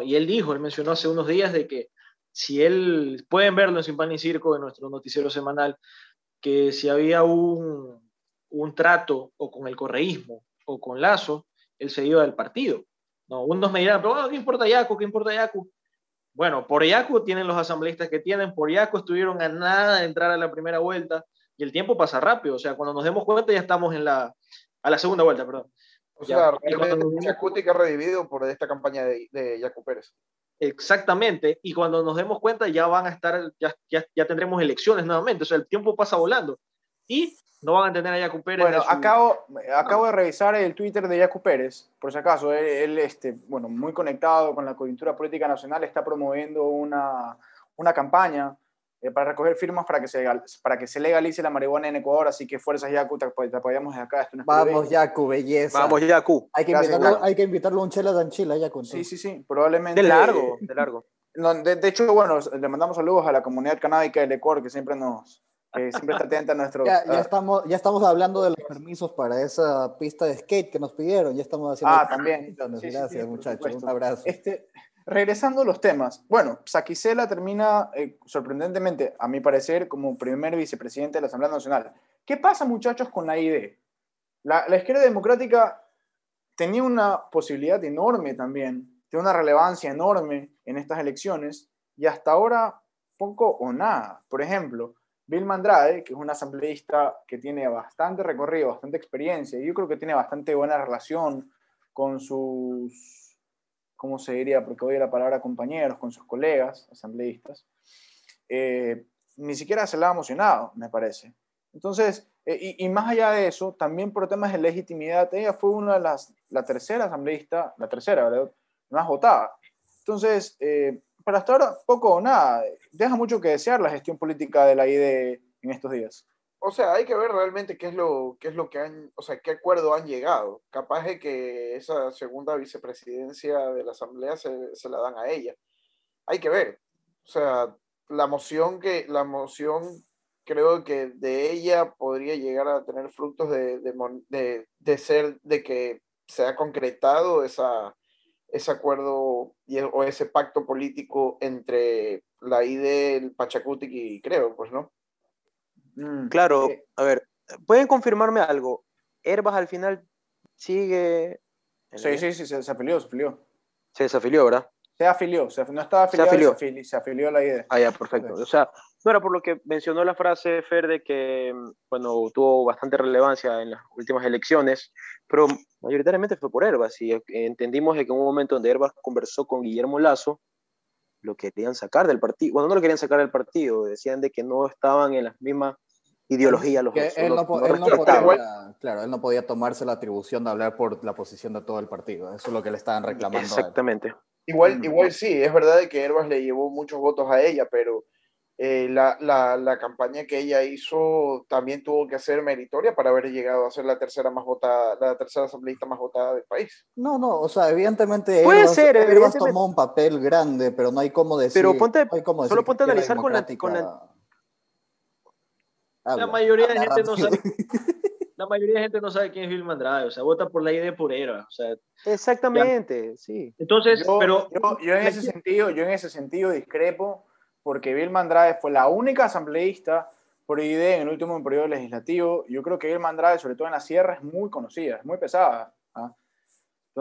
Y él dijo, él mencionó hace unos días de que si él, pueden verlo en Sin Pan ni Circo, en nuestro noticiero semanal, que si había un, un trato o con el correísmo o con Lazo, él se iba del partido. ¿no? Unos me dirán, pero ah, ¿qué importa Yacu? ¿Qué importa Yacu? Bueno, por Yacu tienen los asambleístas que tienen, por Yacu estuvieron a nada de entrar a la primera vuelta y el tiempo pasa rápido, o sea, cuando nos demos cuenta ya estamos en la, a la segunda vuelta, perdón. O sea, Yacuti que ha revivido por esta campaña de, de Yacu Pérez. Exactamente, y cuando nos demos cuenta ya van a estar, ya, ya, ya, tendremos elecciones nuevamente, o sea, el tiempo pasa volando. Y no van a tener a Yacu Pérez. Bueno, acabo, acabo de revisar el Twitter de Yacu Pérez, por si acaso, él, este, bueno, muy conectado con la coyuntura política nacional, está promoviendo una, una campaña eh, para recoger firmas para que, se, para que se legalice la marihuana en Ecuador, así que fuerzas Yacu, te, apoyamos desde acá. Vamos Yacu, belleza. Vamos Yacu. Hay que, invitarlo, hay que invitarlo a un chela danchila Yacu. Sí, sí, sí, probablemente. De largo, de largo. (laughs) de, hecho, bueno, le mandamos saludos a la comunidad canábica del Ecuador, que siempre nos, siempre está atenta a nuestro... Ya, ya, estamos, ya estamos hablando de los permisos para esa pista de skate que nos pidieron, ya estamos haciendo... Ah, también. Gracias, muchachos, un abrazo. Este, regresando a los temas, bueno, Saquicela termina eh, sorprendentemente, a mi parecer, como primer vicepresidente de la Asamblea Nacional. ¿Qué pasa, muchachos, con la ID? La, izquierda democrática tenía una posibilidad enorme también, tiene una relevancia enorme en estas elecciones y hasta ahora poco o nada. Por ejemplo, Bill Mandrade, que es un asambleísta que tiene bastante recorrido, bastante experiencia, y yo creo que tiene bastante buena relación con sus ¿cómo se diría? Porque oye la palabra compañeros, con sus colegas asambleístas, eh, ni siquiera se la ha emocionado, me parece. Entonces, eh, y, más allá de eso, también por temas de legitimidad, ella fue una de las, la tercera asambleísta, la tercera, ¿verdad? Más votada. Entonces, eh, pero hasta ahora poco o nada. Deja mucho que desear la gestión política de la IDE en estos días. O sea, hay que ver realmente qué es lo, qué es lo que han, o sea, qué acuerdo han llegado. Capaz de que esa segunda vicepresidencia de la Asamblea se, se la dan a ella. Hay que ver. O sea, la moción que, la moción creo que de ella podría llegar a tener frutos de, de, de, ser, de que se ha concretado esa, ese acuerdo y, o ese pacto político entre la ID, el Pachacuti y creo, pues, ¿no? Mm, claro, eh, a ver, ¿pueden confirmarme algo? ¿Herbas al final sigue...? Sí, sí, sí, se, se afilió, se afilió. Se desafilió, ¿verdad? Se afilió, se, no estaba afiliado, se afilió. a la idea. Ah, ya, perfecto. O sea, no era por lo que mencionó la frase Fer de que, bueno, tuvo bastante relevancia en las últimas elecciones, pero mayoritariamente fue por Herbas y entendimos que en un momento donde Herbas conversó con Guillermo Lazo, lo querían sacar del partido, bueno, no lo querían sacar del partido, decían de que no estaban en las mismas ideologías los que él, no, podía, claro, él no podía tomarse la atribución de hablar por la posición de todo el partido, eso es lo que le estaban reclamando. Exactamente. Igual, igual sí, es verdad que Herbas le llevó muchos votos a ella, pero eh, la, la, la, campaña que ella hizo también tuvo que ser meritoria para haber llegado a ser la tercera más votada, la tercera asambleísta más votada del país. No, no, o sea, evidentemente Puede ser, Herbas tomó un papel grande, pero no hay cómo decir. Pero ponte, solo ponte a analizar con la, con la... la mayoría de gente no sabe. (laughs) la mayoría de gente no sabe quién es Vilma Andrade, o sea, vota por la idea purera, o sea. Exactamente, sí. Entonces, yo, pero. Yo, en ese sentido, yo en ese sentido discrepo, porque Vilma Andrade fue la única asambleísta por ID en el último periodo legislativo. Yo creo que Vilma Andrade, sobre todo en la sierra, es muy conocida, es muy pesada. ¿ah?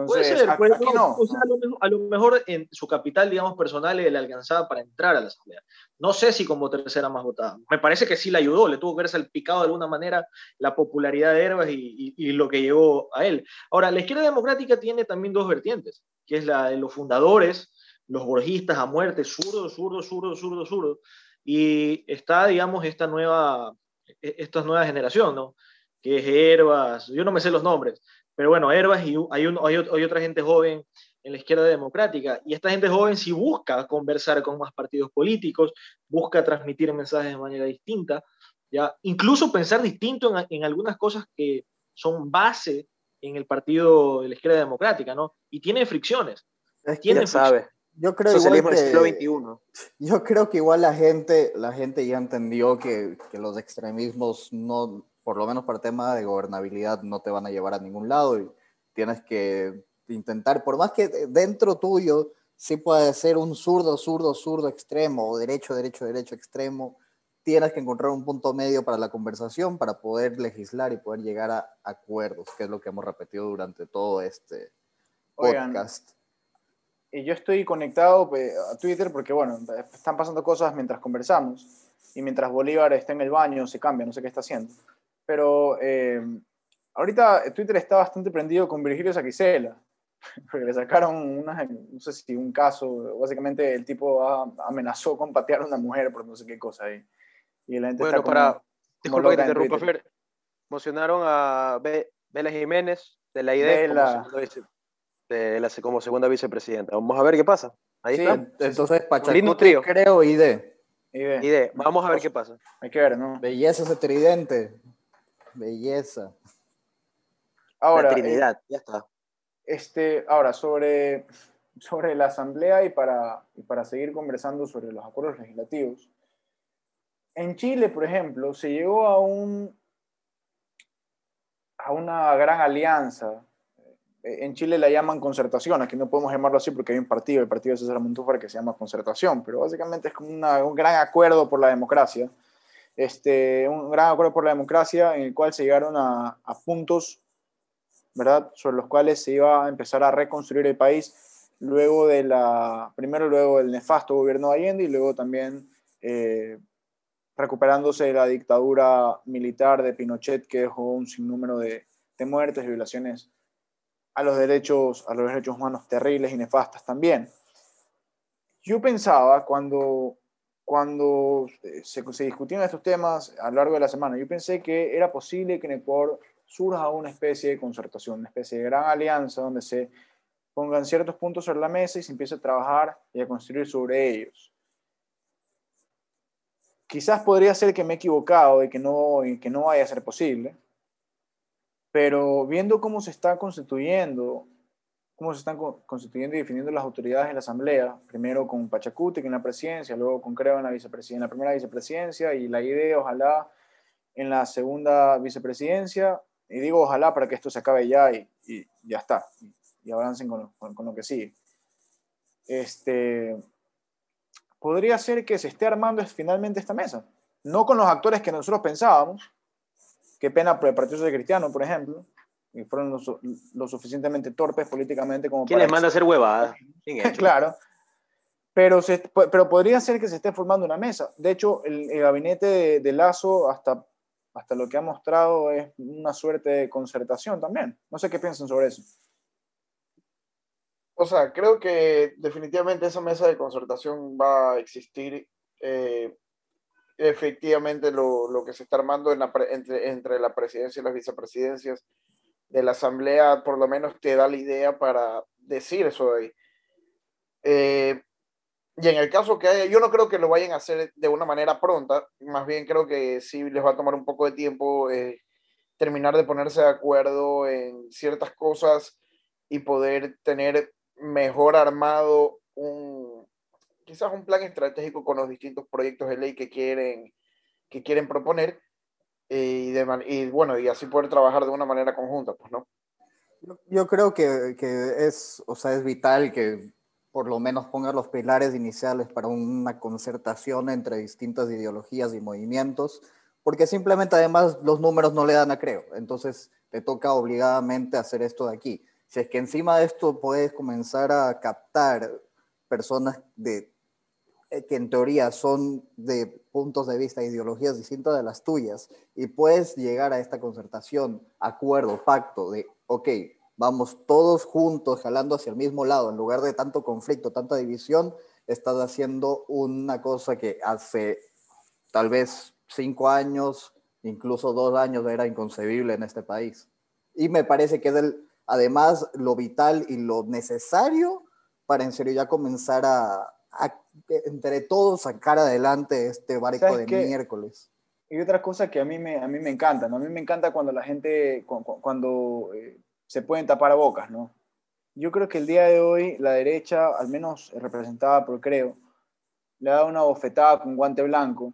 Entonces, puede ser, no, o sea, a, lo mejor, en su capital, digamos, personal le alcanzaba para entrar a la Asamblea. No sé si como tercera más votada. Me parece que sí le ayudó, le tuvo que ver salpicado de alguna manera la popularidad de Herbas y, y, lo que llegó a él. Ahora, la izquierda democrática tiene también dos vertientes, que es la de los fundadores, los borgistas a muerte, zurdo, zurdo, zurdo, zurdo, zurdo. Y está, digamos, esta nueva, e, esta nueva generación, ¿no? Que es Herbas, yo no me sé los nombres, pero bueno, Herbas y hay, un, hay, otra gente joven en la izquierda democrática. Y esta gente joven sí busca conversar con más partidos políticos, busca transmitir mensajes de manera distinta, ¿ya? incluso pensar distinto en, en algunas cosas que son base en el partido de la izquierda democrática, ¿no? Y tiene fricciones. ¿Quién sabe? Yo creo igual que, Yo creo que igual la gente, la gente ya entendió que, que los extremismos no, por lo menos para tema de gobernabilidad, no te van a llevar a ningún lado y tienes que intentar, por más que dentro tuyo sí puede ser un zurdo, zurdo, zurdo extremo o derecho, derecho, derecho extremo, tienes que encontrar un punto medio para la conversación para poder legislar y poder llegar a acuerdos, que es lo que hemos repetido durante todo este podcast. y yo estoy conectado pues, a Twitter porque, bueno, están pasando cosas mientras conversamos y mientras Bolívar está en el baño, se cambia, no sé qué está haciendo. Pero eh, ahorita Twitter está bastante prendido con Virgilio Saquicela, (laughs) porque le sacaron una, no sé si un caso, básicamente el tipo amenazó con patear a una mujer por no sé qué cosa ahí. Y la gente bueno, para, disculpa que te interrumpa, Fer, emocionaron a Vela Jiménez de la idea como, de la, como segunda vicepresidenta. Vamos a ver qué pasa. Ahí está. Entonces, Pachacuti creo ID. ID. Vamos a ver qué pasa. Hay que ver, ¿no? Belleza ese tridente. Belleza. Ahora, la Trinidad, eh, ya está. Este, ahora, sobre, sobre la Asamblea y para, y para seguir conversando sobre los acuerdos legislativos. En Chile, por ejemplo, se llegó a, un, a una gran alianza. En Chile la llaman concertación, aquí no podemos llamarlo así porque hay un partido, el partido de César Montúfar, que se llama concertación, pero básicamente es como un gran acuerdo por la democracia este, un gran acuerdo por la democracia en el cual se llegaron a, puntos, ¿verdad?, sobre los cuales se iba a empezar a reconstruir el país luego de la, primero luego del nefasto gobierno de Allende y luego también eh, recuperándose de la dictadura militar de Pinochet que dejó un sinnúmero de, de muertes y violaciones a los derechos, a los derechos humanos terribles y nefastas también. Yo pensaba cuando cuando eh, se, se, discutían estos temas a lo largo de la semana, yo pensé que era posible que en Ecuador surja una especie de concertación, una especie de gran alianza donde se pongan ciertos puntos sobre la mesa y se empiece a trabajar y a construir sobre ellos. Quizás podría ser que me he equivocado y que no, y que no vaya a ser posible, pero viendo cómo se está constituyendo, cómo se están constituyendo y definiendo las autoridades en la Asamblea, primero con Pachacuti en la presidencia, luego con Creo en la, vicepresidencia, en la primera vicepresidencia y la idea, ojalá, en la segunda vicepresidencia, y digo ojalá para que esto se acabe ya y, ya está, y, avancen con lo, que sigue. Este, podría ser que se esté armando finalmente esta mesa, no con los actores que nosotros pensábamos, Qué pena por el Partido Social Cristiano, por ejemplo, y fueron lo, suficientemente torpes políticamente como ¿Quién les manda a hacer huevadas? (laughs) claro. Pero, pero podría ser que se esté formando una mesa. De hecho, el, gabinete de, Lazo, hasta, hasta lo que ha mostrado, es una suerte de concertación también. No sé qué piensan sobre eso. O sea, creo que definitivamente esa mesa de concertación va a existir. Eh, efectivamente lo, lo, que se está armando en entre, entre la presidencia y las vicepresidencias de la asamblea, por lo menos te da la idea para decir eso de ahí. Eh, y en el caso que haya, yo no creo que lo vayan a hacer de una manera pronta, más bien creo que sí les va a tomar un poco de tiempo eh, terminar de ponerse de acuerdo en ciertas cosas y poder tener mejor armado un, quizás un plan estratégico con los distintos proyectos de ley que quieren, que quieren proponer y, y, bueno, y así poder trabajar de una manera conjunta, pues, ¿no? Yo creo que, que, es, o sea, es vital que por lo menos ponga los pilares iniciales para una concertación entre distintas ideologías y movimientos, porque simplemente además los números no le dan a creo, entonces te toca obligadamente hacer esto de aquí. Si es que encima de esto puedes comenzar a captar personas de que en teoría son de puntos de vista, ideologías distintas de las tuyas, y puedes llegar a esta concertación, acuerdo, pacto de, ok, vamos todos juntos jalando hacia el mismo lado, en lugar de tanto conflicto, tanta división, estás haciendo una cosa que hace tal vez cinco años, incluso dos años, era inconcebible en este país. Y me parece que es además lo vital y lo necesario para en serio ya comenzar a, entre todos sacar adelante este barco de miércoles. Y otra cosa que a mí me, a mí me encanta, ¿no? A mí me encanta cuando la gente, cuando, eh, se pueden tapar bocas, ¿no? Yo creo que el día de hoy la derecha, al menos representada por Creo, le ha dado una bofetada con guante blanco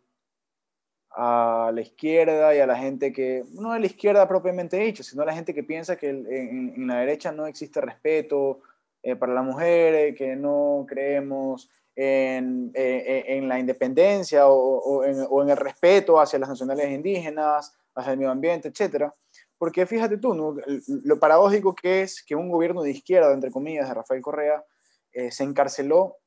a la izquierda y a la gente que, no a la izquierda propiamente dicho, sino a la gente que piensa que en, la derecha no existe respeto eh, para la mujer, que no creemos en, eh, eh, en, la independencia o, en, el respeto hacia las nacionalidades indígenas, hacia el medio ambiente, etc. Porque fíjate tú, lo paradójico que es que un gobierno de izquierda, entre comillas, de Rafael Correa, eh, se encarceló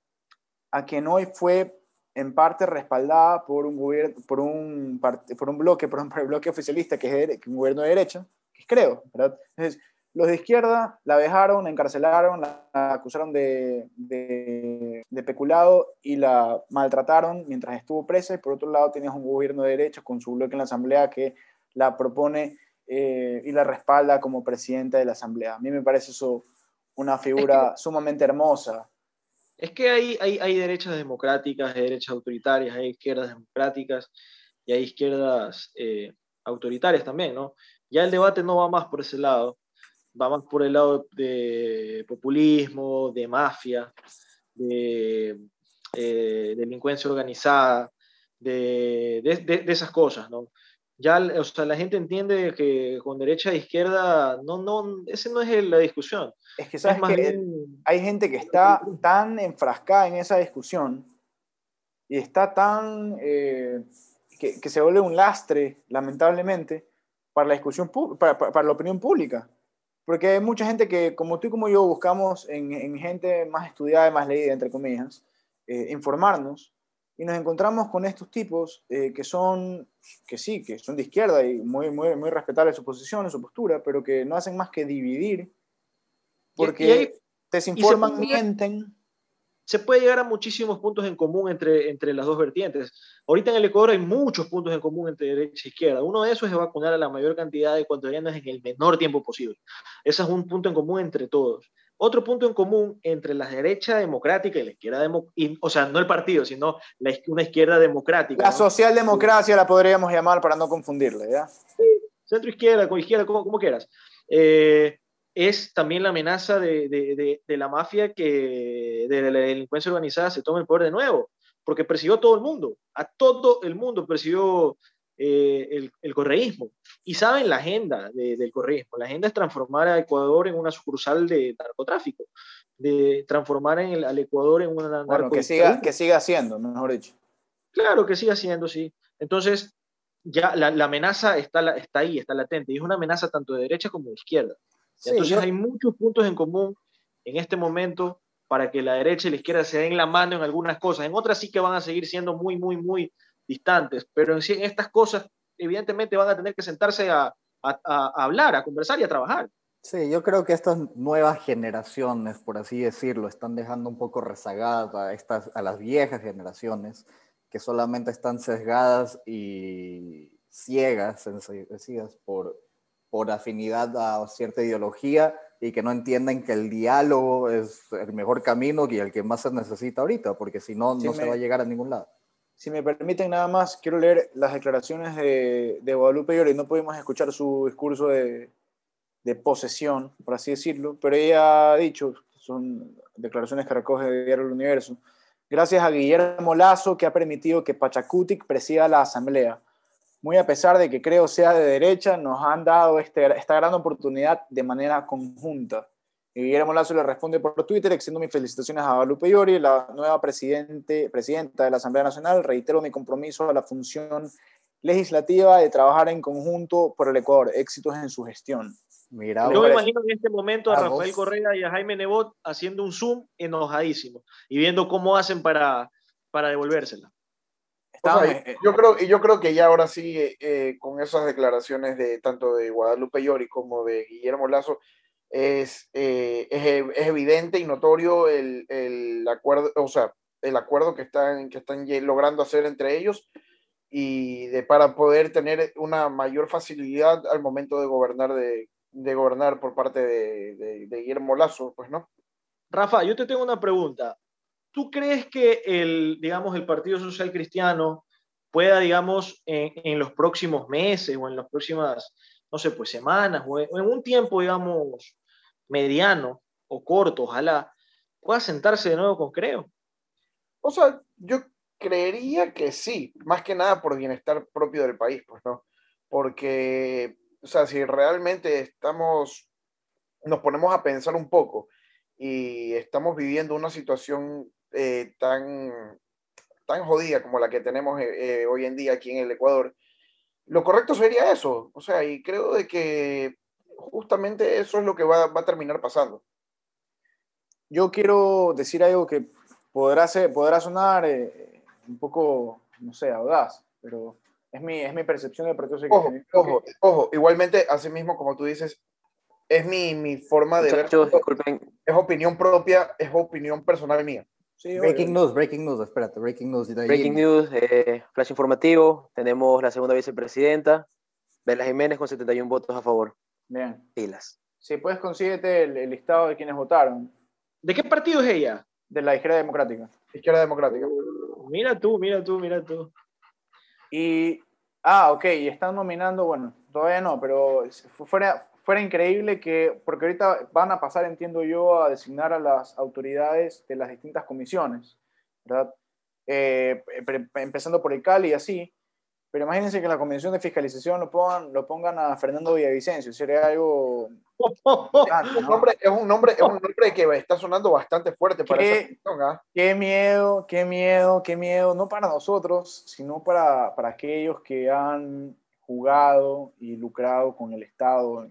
a quien hoy fue en parte respaldada por un, gobierno, por un, por un bloque, por un bloque oficialista que es un gobierno de derecha, que es creo, ¿verdad? Entonces, los de izquierda la dejaron, la encarcelaron, la acusaron de, de, peculado y la maltrataron mientras estuvo presa. Y por otro lado, tenías un gobierno de derecha con su bloque en la Asamblea que la propone eh, y la respalda como presidenta de la Asamblea. A mí me parece eso una figura sumamente hermosa. Es que hay, hay, hay derechas democráticas, hay derechas autoritarias, hay izquierdas democráticas y hay izquierdas eh, autoritarias también, ¿no? Ya el debate no va más por ese lado va más por el lado de populismo, de mafia, de eh, delincuencia organizada, de, de, esas cosas, ¿no? Ya, o sea, la gente entiende que con derecha e izquierda, no, no, ese no es la discusión. Es que, ¿sabes hay gente que está tan enfrascada en esa discusión y está tan, eh, que, que, se vuelve un lastre, lamentablemente, para la discusión, para, para la opinión pública. Porque hay mucha gente que, como tú y como yo, buscamos en, gente más estudiada y más leída, entre comillas, eh, informarnos y nos encontramos con estos tipos eh, que son, que sí, que son de izquierda y muy, muy, muy respetables su posición, su postura, pero que no hacen más que dividir porque desinforman, mienten se puede llegar a muchísimos puntos en común entre, entre las dos vertientes. Ahorita en el Ecuador hay muchos puntos en común entre derecha e izquierda. Uno de esos es vacunar a la mayor cantidad de ecuatorianos en el menor tiempo posible. Ese es un punto en común entre todos. otro punto en común entre la derecha democrática y la izquierda democrática, o sea, no el partido, sino una izquierda democrática. La socialdemocracia la podríamos llamar para no confundirle, ¿ya? Sí, centro izquierda, con izquierda, como, como quieras. Eh, es también la amenaza de, de, de, la mafia que de la delincuencia organizada se tome el poder de nuevo, porque persiguió a todo el mundo, a todo el mundo persiguió eh, el, el, correísmo. Y saben la agenda del correísmo. La agenda es transformar a Ecuador en una sucursal de narcotráfico, de transformar en el, al Ecuador en una... Bueno, que siga, que siga haciendo, mejor dicho. Claro, que siga haciendo, sí. Entonces, ya la, la amenaza está, está ahí, está latente, y es una amenaza tanto de derecha como de izquierda. Entonces hay muchos puntos en común en este momento para que la derecha y la izquierda se den la mano en algunas cosas. En otras sí que van a seguir siendo muy, muy, muy distantes, pero en, estas cosas evidentemente van a tener que sentarse a, hablar, a conversar y a trabajar. Sí, yo creo que estas nuevas generaciones, por así decirlo, están dejando un poco rezagadas a, estas, a las viejas generaciones que solamente están sesgadas y ciegas, por, por afinidad a cierta ideología y que no entienden que el diálogo es el mejor camino y el que más se necesita ahorita, porque si no, no se va a llegar a ningún lado. Si me permiten nada más, quiero leer las declaraciones de, de Guadalupe Llori. No pudimos escuchar su discurso de, de, posesión, por así decirlo, pero ella ha dicho, son declaraciones que recoge de Diario del Universo, gracias a Guillermo Lazo que ha permitido que Pachacutic presida la asamblea muy a pesar de que creo sea de derecha, nos han dado este, esta gran oportunidad de manera conjunta. Y Guillermo Lazo le responde por Twitter, extiendo mis felicitaciones a Guadalupe Llori, la nueva presidente, presidenta de la Asamblea Nacional. Reitero mi compromiso a la función legislativa de trabajar en conjunto por el Ecuador. Éxitos en su gestión. Mira, Yo me imagino en este momento a Rafael Correa y a Jaime Nebot haciendo un Zoom enojadísimo y viendo cómo hacen para, para devolvérsela. Eh, yo, creo, yo creo que ya ahora sí, eh, eh, con esas declaraciones de tanto de Guadalupe Llori como de Guillermo Lazo, es, es, evidente y notorio el, el, acuerdo, o sea, el acuerdo que están, que están logrando hacer entre ellos y de, para poder tener una mayor facilidad al momento de gobernar, de, de gobernar por parte de, de, de Guillermo Lazo, pues, ¿no? Rafa, yo te tengo una pregunta. ¿Tú crees que el, digamos, el Partido Social Cristiano pueda, digamos, en, los próximos meses o en las próximas, no sé, pues semanas o en, un tiempo, digamos, mediano o corto, ojalá, pueda sentarse de nuevo con Creo? O sea, yo creería que sí, más que nada por bienestar propio del país, pues, ¿no? Porque, o sea, si realmente estamos, nos ponemos a pensar un poco y estamos viviendo una situación eh, tan, tan jodida como la que tenemos eh, eh, hoy en día aquí en el Ecuador, lo correcto sería eso. O sea, y creo de que justamente eso es lo que va, va a terminar pasando. Yo quiero decir algo que podrá, ser, podrá sonar un poco, no sé, audaz, pero es mi, es mi percepción del proceso. Ojo, ojo, ojo, igualmente, así mismo como tú dices, es mi, mi forma de ver. Es opinión propia, es opinión personal mía breaking news, breaking news, espérate, breaking news. Breaking news, eh, flash informativo. Tenemos la segunda vicepresidenta, Bela Jiménez, con 71 votos a favor. Bien. Pilas. Si puedes, consíguete el, listado de quienes votaron. ¿De qué partido es ella? De la Izquierda Democrática. Izquierda Democrática. mira tú, mira tú, mira tú. Y, ah, ok, y están nominando, bueno, todavía no, pero fuera, fuera increíble que, porque ahorita van a pasar, entiendo yo, a designar a las autoridades de las distintas comisiones, ¿verdad? Eh, empezando por el Cali y así, pero imagínense que la Comisión de Fiscalización lo pongan, lo pongan a Fernando Villavicencio, sería algo... (laughs) es, un nombre, es, un nombre, es un nombre que está sonando bastante fuerte para ¿Qué, esa ¿ah? Qué miedo, qué miedo, qué miedo, no para nosotros, sino para, para aquellos que han jugado y lucrado con el Estado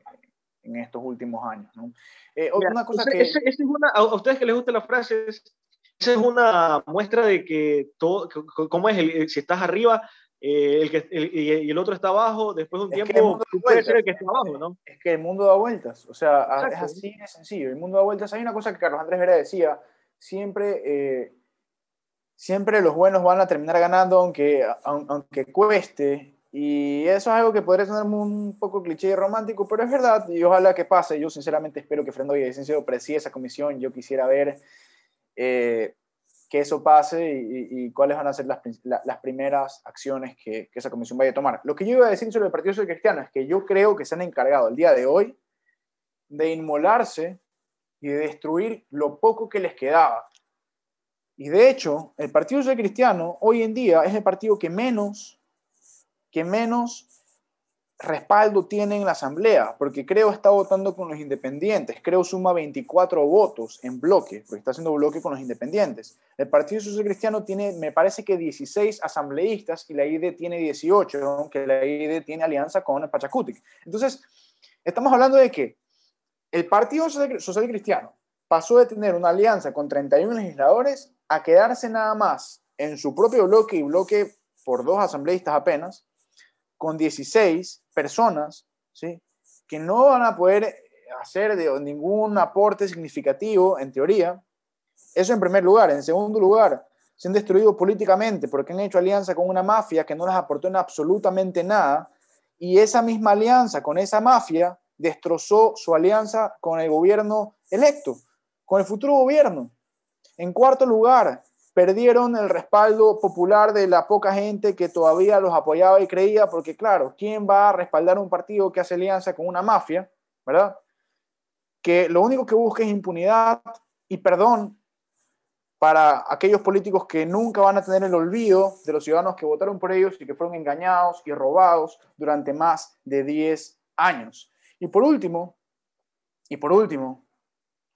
en estos últimos años. ¿no? Eh, una cosa que... es una, a ustedes que les gusta la frase, esa es una muestra de que todo, cómo es, el, si estás arriba eh, el que, y el otro está abajo, después de un tiempo puede ser el que está abajo, ¿no? Es que el mundo da vueltas, o sea, es así de sencillo, el mundo da vueltas. Hay una cosa que Carlos Andrés Vera decía, siempre, eh, siempre los buenos van a terminar ganando aunque, aunque cueste, Y eso es algo que podría tener un poco cliché y romántico, pero es verdad y ojalá que pase. Yo sinceramente espero que Fernando Villavicencio preside esa comisión. Yo quisiera ver eh, que eso pase y, cuáles van a ser las, las primeras acciones que, que, esa comisión vaya a tomar. Lo que yo iba a decir sobre el Partido Social Cristiano es que yo creo que se han encargado el día de hoy de inmolarse y de destruir lo poco que les quedaba. Y de hecho, el Partido Social Cristiano hoy en día es el partido que menos que menos respaldo tiene en la Asamblea, porque creo está votando con los independientes, creo suma 24 votos en bloque, porque está haciendo bloque con los independientes. El Partido Social Cristiano tiene, me parece que 16 asambleístas y la ID tiene 18, aunque la ID tiene alianza con el Pachacutic. Entonces, estamos hablando de que el Partido Social Cristiano pasó de tener una alianza con 31 legisladores a quedarse nada más en su propio bloque y bloque por dos asambleístas apenas, con 16 personas, ¿sí? que no van a poder hacer de ningún aporte significativo, en teoría. Eso en primer lugar. En segundo lugar, se han destruido políticamente porque han hecho alianza con una mafia que no les aportó en absolutamente nada. Y esa misma alianza con esa mafia destrozó su alianza con el gobierno electo, con el futuro gobierno. En cuarto lugar, perdieron el respaldo popular de la poca gente que todavía los apoyaba y creía, porque claro, ¿quién va a respaldar un partido que hace alianza con una mafia, verdad? Que lo único que busca es impunidad y perdón para aquellos políticos que nunca van a tener el olvido de los ciudadanos que votaron por ellos y que fueron engañados y robados durante más de 10 años. Y por último, y por último,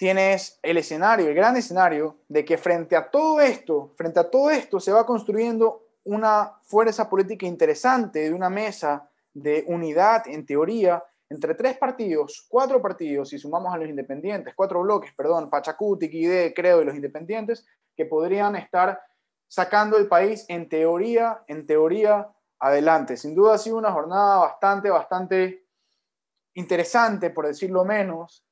tienes el escenario, el gran escenario de que frente a todo esto, frente a todo esto se va construyendo una fuerza política interesante de una mesa de unidad, en teoría, entre tres partidos, cuatro partidos, si sumamos a los independientes, cuatro bloques, perdón, Pachacuti, ID, Creo y los independientes, que podrían estar sacando el país en teoría, en teoría, adelante. Sin duda ha sido una jornada bastante, bastante interesante, por decirlo menos,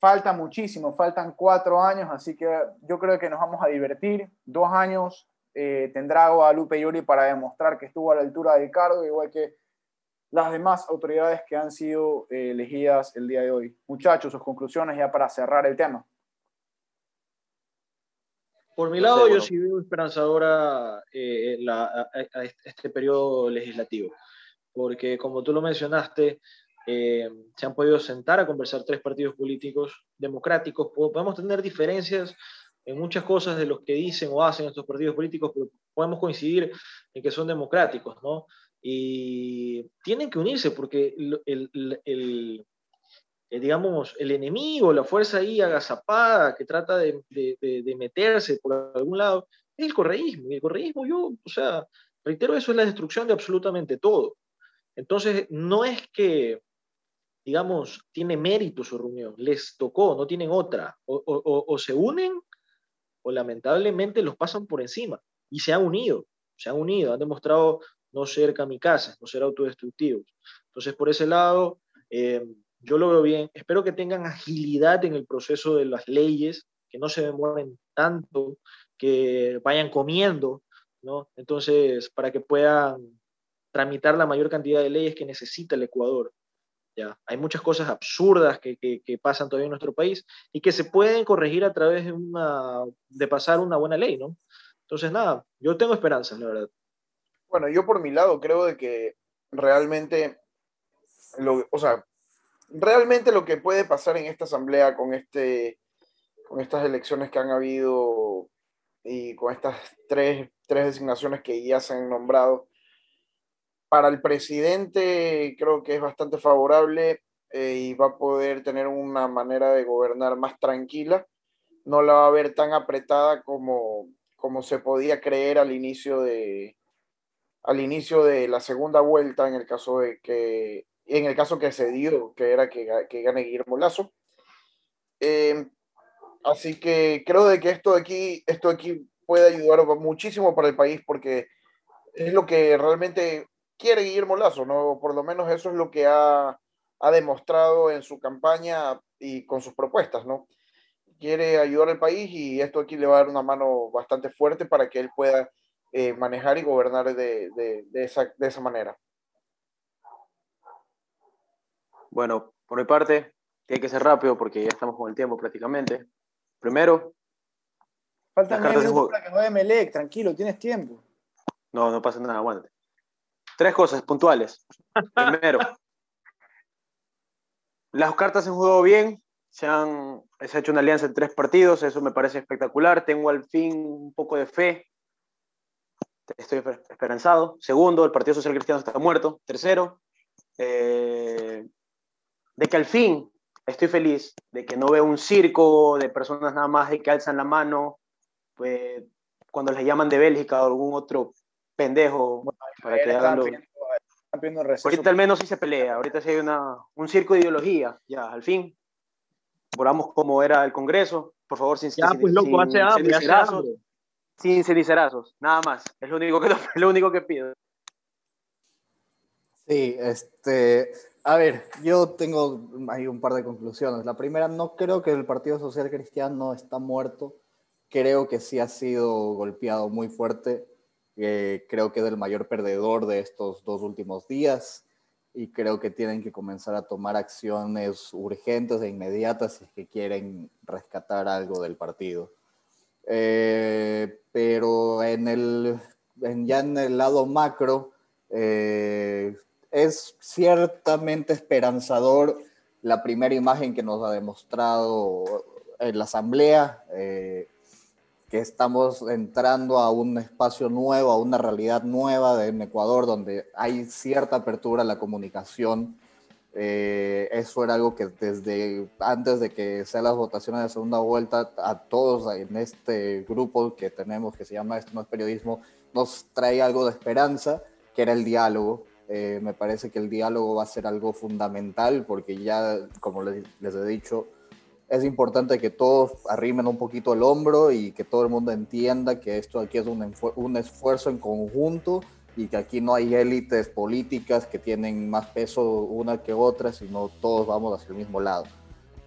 falta muchísimo, faltan cuatro años, así que yo creo que nos vamos a divertir. Dos años eh, tendrá Guadalupe Yuri para demostrar que estuvo a la altura del cargo, igual que las demás autoridades que han sido eh, elegidas el día de hoy. Muchachos, sus conclusiones ya para cerrar el tema. Por mi lado, yo sí veo esperanzadora eh, a este periodo legislativo, porque como tú lo mencionaste, eh, se han podido sentar a conversar tres partidos políticos democráticos. Podemos tener diferencias en muchas cosas de los que dicen o hacen estos partidos políticos, pero podemos coincidir en que son democráticos, ¿no? Y tienen que unirse porque el, el, digamos, el enemigo, la fuerza ahí agazapada que trata de, de, de, meterse por algún lado, es el correísmo. Y el correísmo, yo, o sea, reitero, eso es la destrucción de absolutamente todo. Entonces, no es que digamos, tiene mérito su reunión, les tocó, no tienen otra, o, se unen o lamentablemente los pasan por encima y se han unido, se han unido, han demostrado no ser kamikazes, no ser autodestructivos. Entonces, por ese lado, eh, yo lo veo bien. Espero que tengan agilidad en el proceso de las leyes, que no se demoren tanto, que vayan comiendo, ¿no? Entonces, para que puedan tramitar la mayor cantidad de leyes que necesita el Ecuador. Hay muchas cosas absurdas que, pasan todavía en nuestro país y que se pueden corregir a través de, una, de pasar una buena ley, ¿no? Entonces, nada, yo tengo esperanzas, la verdad. Bueno, yo por mi lado creo de que realmente, lo, o sea, realmente lo que puede pasar en esta asamblea con, este, con estas elecciones que han habido y con estas tres, tres designaciones que ya se han nombrado, para el presidente creo que es bastante favorable eh, y va a poder tener una manera de gobernar más tranquila. No la va a ver tan apretada como, como se podía creer al inicio de al inicio de la segunda vuelta en el caso de que en el caso que se dio que era que, que gane Guillermo Lazo em, así que creo de que esto de aquí esto aquí puede ayudar muchísimo para el país porque es lo que realmente quiere Guillermo Lazo, ¿no? Por lo menos eso es lo que ha, ha demostrado en su campaña y con sus propuestas, ¿no? Quiere ayudar al país y esto aquí le va a dar una mano bastante fuerte para que él pueda eh, manejar y gobernar de, de, de, esa, de esa manera. Bueno, por mi parte, tiene que ser rápido porque ya estamos con el tiempo prácticamente. Primero. Falta medio minutos para que juegue Melec, tranquilo, tienes tiempo. No, no pasa nada, aguántate. Tres cosas puntuales. (laughs) Primero, las cartas han jugado bien, se, han, se ha hecho una alianza en tres partidos, eso me parece espectacular. Tengo al fin un poco de fe. Estoy esperanzado. Segundo, el Partido Social Cristiano está muerto. Tercero, eh, de que al fin estoy feliz, de que no veo un circo de personas nada más de que alzan la mano, pues cuando les llaman de Bélgica o algún otro pendejo para que hagan Ahorita al menos sí se pelea, ahorita sí hay una, un circo de ideología, ya, al fin. Volamos como era el Congreso, por favor, sin, ya, pues, loco, sin, sin cenicerazos, nada más, es lo único que, (laughs) lo único que pido. Sí, este, a ver, yo tengo ahí un par de conclusiones. La primera, no creo que el Partido Social Cristiano está muerto, creo que sí ha sido golpeado muy fuerte creo que es el mayor perdedor de estos dos últimos días y creo que tienen que comenzar a tomar acciones urgentes e inmediatas si es que quieren rescatar algo del partido. Eh, pero en el, ya en el lado macro, eh, es ciertamente esperanzador la primera imagen que nos ha demostrado en la asamblea. Eh, que estamos entrando a un espacio nuevo, a una realidad nueva en Ecuador, donde hay cierta apertura a la comunicación. Eh, eso era algo que desde antes de que sean las votaciones de segunda vuelta, a todos en este grupo que tenemos, que se llama Esto no es periodismo, nos trae algo de esperanza, que era el diálogo. Eh, me parece que el diálogo va a ser algo fundamental porque ya, como les, les he dicho, es importante que todos arrimen un poquito el hombro y que todo el mundo entienda que esto aquí es un, un esfuerzo en conjunto y que aquí no hay élites políticas que tienen más peso una que otra, sino todos vamos hacia el mismo lado.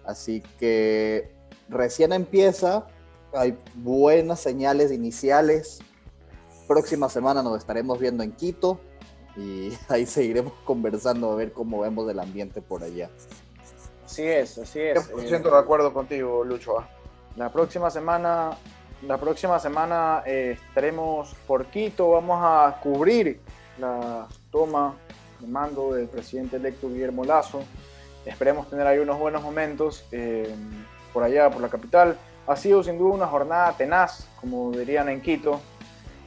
Así que recién empieza, hay buenas señales iniciales. Próxima semana nos estaremos viendo en Quito y (laughs) ahí seguiremos conversando a ver cómo vemos el ambiente por allá. Así es, así es. 100% de acuerdo contigo, Lucho. La próxima semana, la próxima semana eh, estaremos por Quito, vamos a cubrir la toma de mando del presidente electo Guillermo Lazo. Esperemos tener ahí unos buenos momentos eh, por allá, por la capital. Ha sido sin duda una jornada tenaz, como dirían en Quito.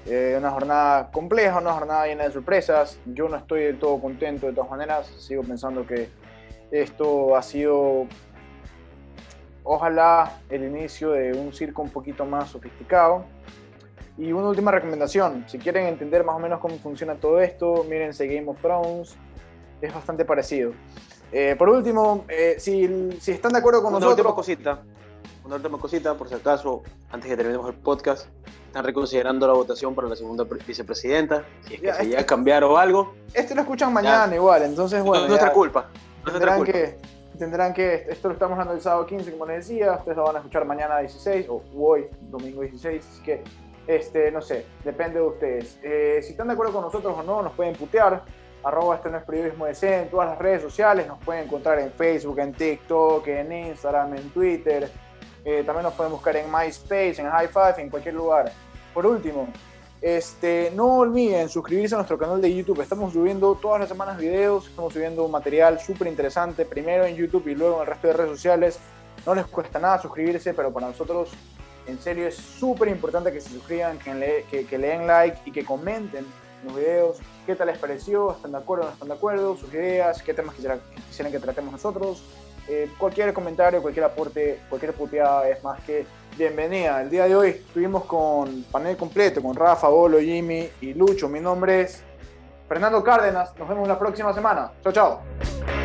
Eh, una jornada compleja, una jornada llena de sorpresas. Yo no estoy del todo contento de todas maneras. Sigo pensando que esto ha sido, ojalá, el inicio de un circo un poquito más sofisticado. Y una última recomendación, si quieren entender más o menos cómo funciona todo esto, mírense Game of Thrones, es bastante parecido. Eh, por último, eh, si, si, están de acuerdo con una nosotros... Última cosita, una última cosita, por si acaso, antes que terminemos el podcast, están reconsiderando la votación para la segunda vicepresidenta, si es que se llega a cambiar o algo. Este lo escuchan mañana igual, entonces bueno. No es nuestra culpa tendrán que, tendrán que, esto lo estamos dando el sábado 15, como les decía, ustedes lo van a escuchar mañana 16 o hoy, domingo 16, así que, este, no sé, depende de ustedes. Eh, si están de acuerdo con nosotros o no, nos pueden putear, arroba este no es periodismo de en todas las redes sociales, nos pueden encontrar en Facebook, en TikTok, en Instagram, en Twitter, eh, también nos pueden buscar en MySpace, en High Five, en cualquier lugar. Por último, este, no olviden suscribirse a nuestro canal de YouTube. Estamos subiendo todas las semanas videos, estamos subiendo material súper interesante, primero en YouTube y luego en el resto de redes sociales. No les cuesta nada suscribirse, pero para nosotros, en serio, es súper importante que se suscriban, que, le, like y que comenten los videos. ¿Qué tal les pareció? ¿Están de acuerdo o no están de acuerdo? Sus ideas, qué temas quisieran, quisieran que tratemos nosotros. Eh, cualquier comentario, cualquier aporte, cualquier puteada es más que bienvenida. El día de hoy estuvimos con panel completo, con Rafa, Bolo, Jimmy y Lucho. Mi nombre es Fernando Cárdenas. Nos vemos la próxima semana. Chao, chao.